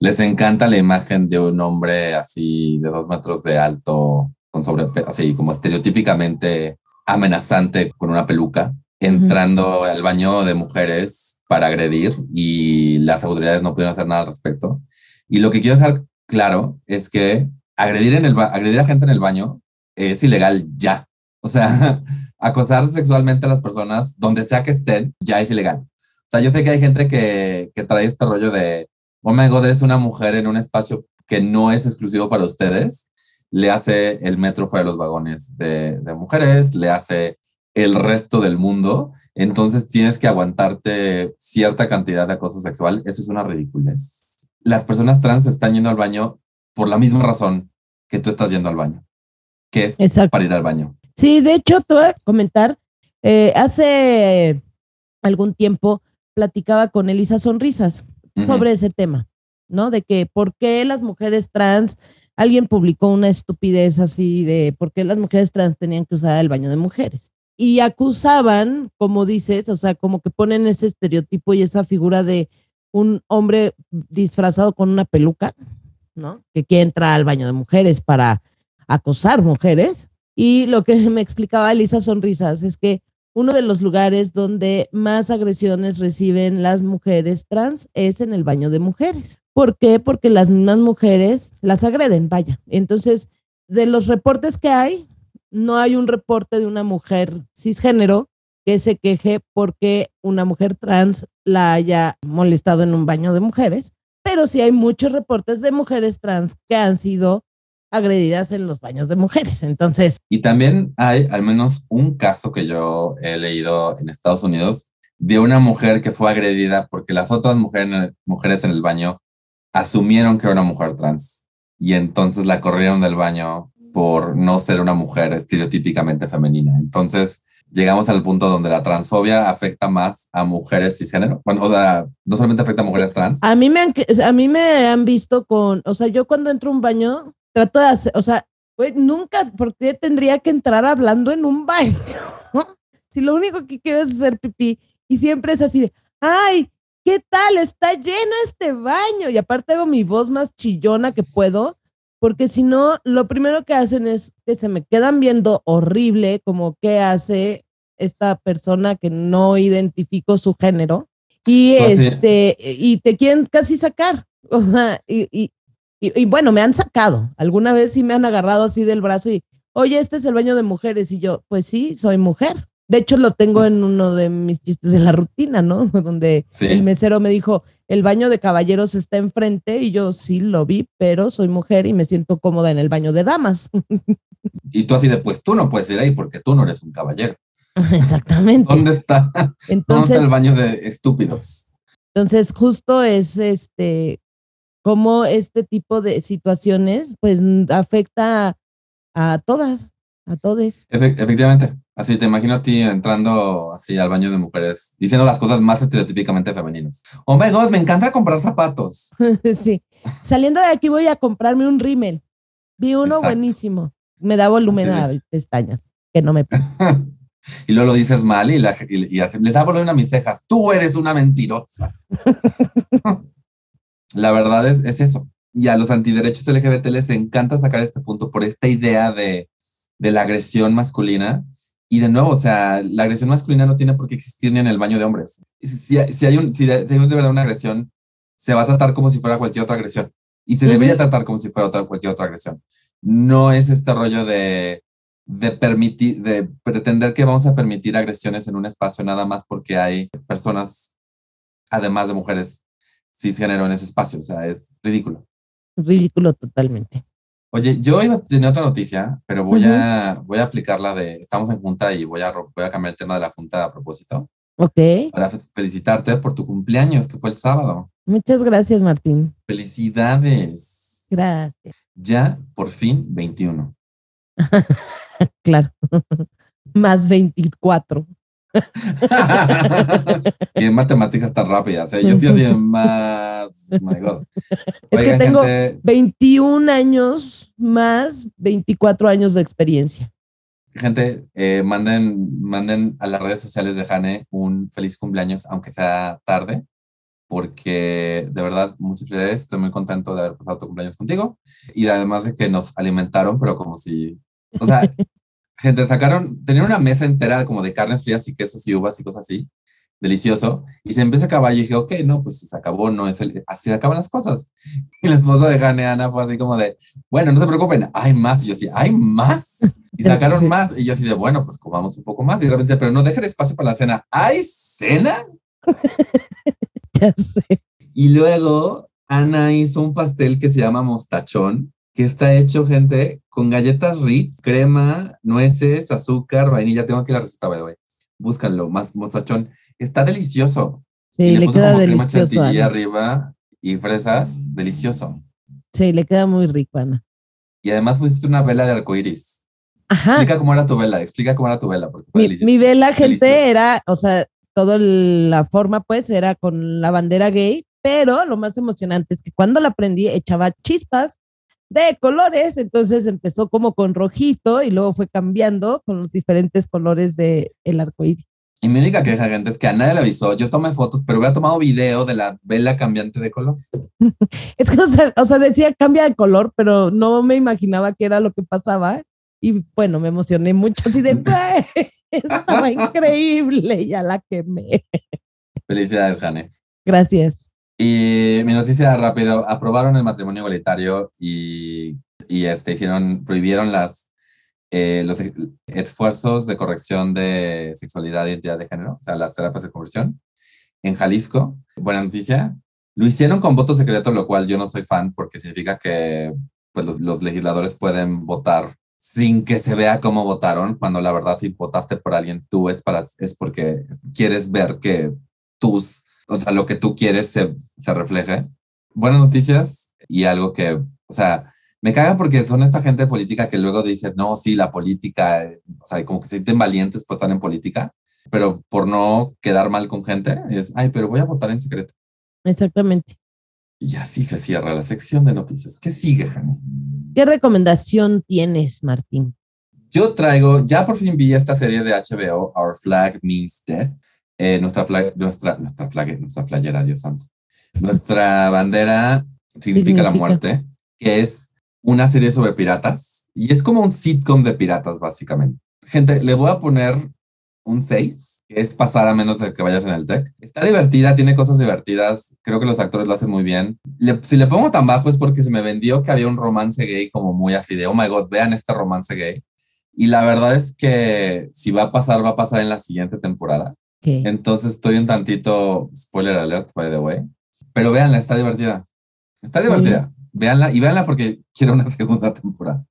les encanta la imagen de un hombre así de dos metros de alto, con sobre, así como estereotípicamente amenazante con una peluca entrando al baño de mujeres para agredir y las autoridades no pudieron hacer nada al respecto. Y lo que quiero dejar claro es que agredir, en el agredir a gente en el baño es ilegal ya. O sea, acosar sexualmente a las personas donde sea que estén ya es ilegal. O sea, yo sé que hay gente que, que trae este rollo de, oh my god, eres una mujer en un espacio que no es exclusivo para ustedes. Le hace el metro fuera de los vagones de, de mujeres, le hace el resto del mundo, entonces tienes que aguantarte cierta cantidad de acoso sexual. Eso es una ridiculez. Las personas trans están yendo al baño por la misma razón que tú estás yendo al baño, que es para ir al baño. Sí, de hecho, te voy a comentar, eh, hace algún tiempo platicaba con Elisa Sonrisas sobre ese tema, ¿no? De que por qué las mujeres trans, alguien publicó una estupidez así de por qué las mujeres trans tenían que usar el baño de mujeres. Y acusaban, como dices, o sea, como que ponen ese estereotipo y esa figura de un hombre disfrazado con una peluca, ¿no? Que quiere entrar al baño de mujeres para acosar mujeres. Y lo que me explicaba Elisa Sonrisas es que uno de los lugares donde más agresiones reciben las mujeres trans es en el baño de mujeres. ¿Por qué? Porque las mismas mujeres las agreden, vaya. Entonces, de los reportes que hay, no hay un reporte de una mujer cisgénero que se queje porque una mujer trans la haya molestado en un baño de mujeres, pero sí hay muchos reportes de mujeres trans que han sido agredidas en los baños de mujeres. Entonces. Y también hay al menos un caso que yo he leído en Estados Unidos de una mujer que fue agredida porque las otras mujeres, mujeres en el baño asumieron que era una mujer trans y entonces la corrieron del baño por no ser una mujer estereotípicamente femenina. Entonces llegamos al punto donde la transfobia afecta más a mujeres cisgénero. Bueno, o sea, no solamente afecta a mujeres trans. A mí me han, a mí me han visto con, o sea, yo cuando entro a un baño trato de hacer, o sea, güey, nunca, ¿por qué tendría que entrar hablando en un baño? si lo único que quiero es hacer pipí y siempre es así de, ay, ¿qué tal? Está lleno este baño. Y aparte hago mi voz más chillona que puedo, porque si no, lo primero que hacen es que se me quedan viendo horrible, como qué hace esta persona que no identifico su género. Y pues este, y te quieren casi sacar. O sea, y, y, bueno, me han sacado. Alguna vez sí me han agarrado así del brazo y, oye, este es el baño de mujeres. Y yo, pues sí, soy mujer. De hecho, lo tengo en uno de mis chistes de la rutina, ¿no? Donde el mesero me dijo, el baño de caballeros está enfrente y yo sí lo vi, pero soy mujer y me siento cómoda en el baño de damas. Y tú así de, pues tú no puedes ir ahí porque tú no eres un caballero. Exactamente. ¿Dónde está? Entonces, ¿Dónde está el baño de estúpidos? Entonces, justo es este cómo este tipo de situaciones pues afecta a, todas, a todos. efectivamente. Así te imagino a ti entrando así al baño de mujeres, diciendo las cosas más estereotípicamente femeninas. Oh my God, me encanta comprar zapatos. sí. Saliendo de aquí voy a comprarme un rímel. Vi uno buenísimo. Me da volumen a pestañas, que no me y luego lo dices mal y, la, y, les da volumen a mis cejas. Tú eres una mentirosa. La verdad es, es eso. Y a los antiderechos LGBT les encanta sacar este punto por esta idea de, de la agresión masculina. Y de nuevo, o sea, la agresión masculina no tiene por qué existir ni en el baño de hombres. Si, si hay un, si de, de, verdad una agresión, se va a tratar como si fuera cualquier otra agresión. Y se debería tratar como si fuera otra, cualquier otra agresión. No es este rollo de, de permitir, de pretender que vamos a permitir agresiones en un espacio nada más porque hay personas, además de mujeres, cisgénero en ese espacio. O sea, es ridículo. Ridículo totalmente. Oye, yo iba a tener otra noticia, pero voy, a, voy a aplicarla de, estamos en junta y voy a, voy a cambiar el tema de la junta a propósito. Ok. Para felicitarte por tu cumpleaños, que fue el sábado. Muchas gracias, Martín. Felicidades. Gracias. Ya, por fin, 21. claro. Más 24. y en matemáticas tan rápidas, ¿eh? yo estoy más. My God. es que tengo 21 años más 24 años de experiencia. Gente, eh, manden, manden a las redes sociales de Jane un feliz cumpleaños, aunque sea tarde, porque de verdad, muchas felicidades. Estoy muy contento de haber pasado tu cumpleaños contigo y además de que nos alimentaron, pero como si. O sea, gente, sacaron, tenían una mesa entera como de carnes frías y quesos y uvas y cosas así, delicioso, y se empezó a acabar y dije, ok, no, pues se acabó, no es el, así acaban las cosas. Y la esposa de Jane Ana fue así como de, bueno, no se preocupen, hay más, y yo así, hay más, y sacaron más, y yo así de, bueno, pues comamos un poco más, y de repente, pero no dejen espacio para la cena, ¿hay cena? ya sé. Y luego Ana hizo un pastel que se llama mostachón, que está hecho, gente, con galletas Ritz, crema, nueces, azúcar, vainilla. Tengo aquí la receta, by the way. Búscanlo, más mozachón. Está delicioso. Sí, y le, le puso queda como crema delicioso. chantilly Ana. arriba y fresas. Delicioso. Sí, le queda muy rico, Ana. Y además pusiste una vela de arcoiris. Ajá. Explica cómo era tu vela, explica cómo era tu vela, porque fue Mi, delicioso. mi vela, gente, Delicioso. era, o sea, toda la forma, pues, era con la bandera gay, pero lo más emocionante es que cuando la prendí echaba chispas de colores, entonces empezó como con rojito y luego fue cambiando con los diferentes colores del el arco iris. Y mi única queja, gente, es que a nadie le avisó. Yo tomé fotos, pero hubiera tomado video de la vela cambiante de color. Es que, o sea, o sea, decía cambia de color, pero no me imaginaba que era lo que pasaba. Y bueno, me emocioné mucho, así de, "Ay, estaba increíble, ya la quemé. Felicidades, Jane. Gracias. Y mi noticia rápido, aprobaron el matrimonio igualitario y, y este, hicieron, prohibieron las, eh, los e- esfuerzos de corrección de sexualidad e identidad de género, o sea, las terapias de conversión en Jalisco. Buena noticia. Lo hicieron con voto secreto, lo cual yo no soy fan porque significa que pues, los, los legisladores pueden votar sin que se vea cómo votaron, cuando la verdad si votaste por alguien tú es, para, es porque quieres ver que tus o sea, lo que tú quieres se, se refleje. Buenas noticias y algo que, o sea, me caga porque son esta gente política que luego dice, no, sí, la política, o sea, como que se sienten valientes por estar en política, pero por no quedar mal con gente, es, ay, pero voy a votar en secreto. Exactamente. Y así se cierra la sección de noticias. ¿Qué sigue, Jani? ¿Qué recomendación tienes, Martín? Yo traigo, ya por fin vi esta serie de HBO, Our Flag Means Death. Eh, nuestra, flag, nuestra, nuestra, flag, nuestra flayera, Dios santo. Nuestra bandera significa, la Significa. muerte, que es una serie sobre piratas. Y es como un sitcom de piratas, básicamente. Gente, le voy a poner un 6, que es pasar a menos de que vayas en el tech. Está divertida, tiene cosas divertidas. Creo que los actores lo hacen muy bien. Le- si le pongo tan bajo es porque se me vendió que había un romance gay como muy así de, oh my god, vean este romance gay. Y la verdad es que si va a pasar, va a pasar en la siguiente temporada. Entonces estoy un tantito, spoiler alert, by the way. Pero véanla, está divertida. Está divertida. Véanla y véanla porque quiero una segunda temporada.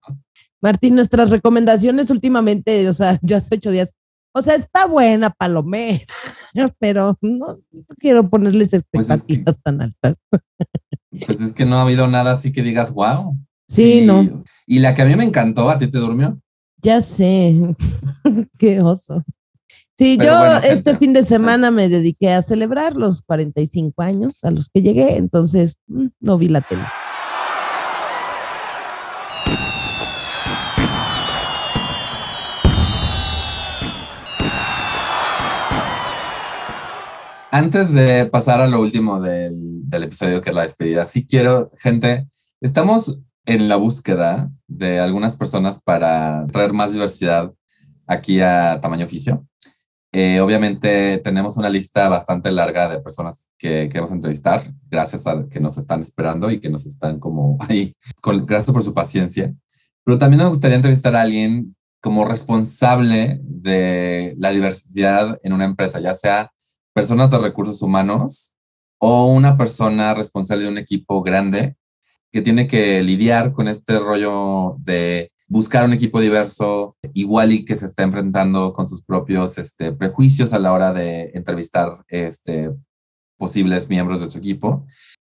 Martín, nuestras recomendaciones últimamente, o sea, ya hace ocho días, o sea, está buena Palomera, pero no, no quiero ponerles Pues es que- expectativas tan altas. Pues es que no ha habido nada así que digas, wow. Sí, no. Y la que a mí me encantó, ¿a ti te durmió? Ya sé, qué oso. Sí, Pero yo bueno, este gente, fin de semana me dediqué a celebrar los 45 años a los que llegué, entonces mm, no vi la tele. Antes de pasar a lo último del, del episodio, que es la despedida, sí quiero, gente, estamos en la búsqueda de algunas personas para traer más diversidad aquí a Tamaño Oficio. Eh, obviamente tenemos una lista bastante larga de personas que queremos entrevistar, gracias a que nos están esperando y que nos están como ahí, gracias por su paciencia. Pero también nos gustaría entrevistar a alguien como responsable de la diversidad en una empresa, ya sea personas de recursos humanos o una persona responsable de un equipo grande que tiene que lidiar con este rollo de buscar un equipo diverso, igual y que se está enfrentando con sus propios este, prejuicios a la hora de entrevistar este, posibles miembros de su equipo.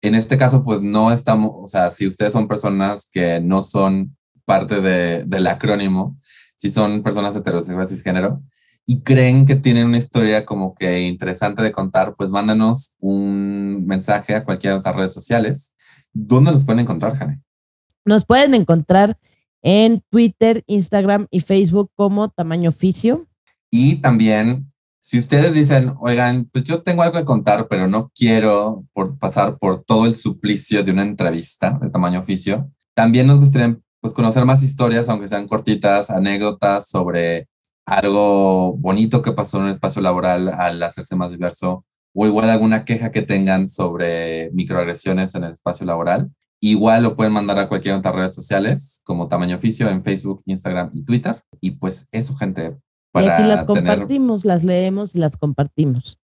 En este caso, pues no estamos, o sea, si ustedes son personas que no son parte de, del acrónimo, si son personas heterosexuales cisgénero y creen que tienen una historia como que interesante de contar, pues mándanos un mensaje a cualquiera de nuestras redes sociales. ¿Dónde nos pueden encontrar, Jane? Nos pueden encontrar en Twitter, Instagram y Facebook como Tamaño Oficio. Y también, si ustedes dicen, oigan, pues yo tengo algo que contar, pero no quiero por pasar por todo el suplicio de una entrevista de tamaño oficio, también nos gustaría pues, conocer más historias, aunque sean cortitas, anécdotas sobre algo bonito que pasó en el espacio laboral al hacerse más diverso, o igual alguna queja que tengan sobre microagresiones en el espacio laboral. Igual lo pueden mandar a cualquiera de nuestras redes sociales, como Tamaño Oficio, en Facebook, Instagram y Twitter. Y pues eso, gente, Y aquí las tener- compartimos, las leemos y las compartimos.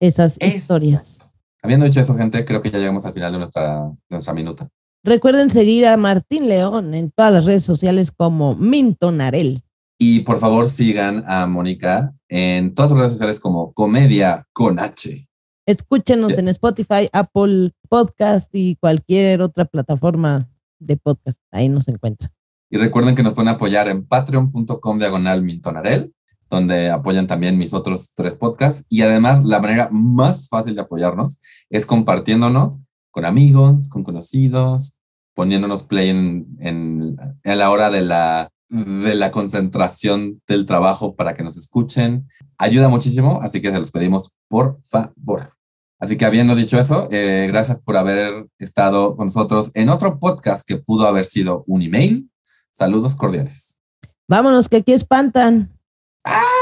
Esas historias. Habiendo dicho eso, gente, creo que ya llegamos al final de nuestra, de nuestra minuta. Recuerden seguir a Martín León en todas las redes sociales como Mintonarel. Y por favor sigan a Mónica en todas las redes sociales como Comedia con H. Escúchenos en Spotify, Apple Podcast y cualquier otra plataforma de podcast. Ahí nos encuentran. Y recuerden que nos pueden apoyar en patreon.com diagonal Mintonarel, donde apoyan también mis otros tres podcasts. Y además, la manera más fácil de apoyarnos es compartiéndonos con amigos, con conocidos, poniéndonos play en, en, en la hora de la, de la concentración del trabajo para que nos escuchen. Ayuda muchísimo, así que se los pedimos por favor. Así que habiendo dicho eso, eh, gracias por haber estado con nosotros en otro podcast que pudo haber sido un email. Saludos cordiales. Vámonos, que aquí espantan. ¡Ah!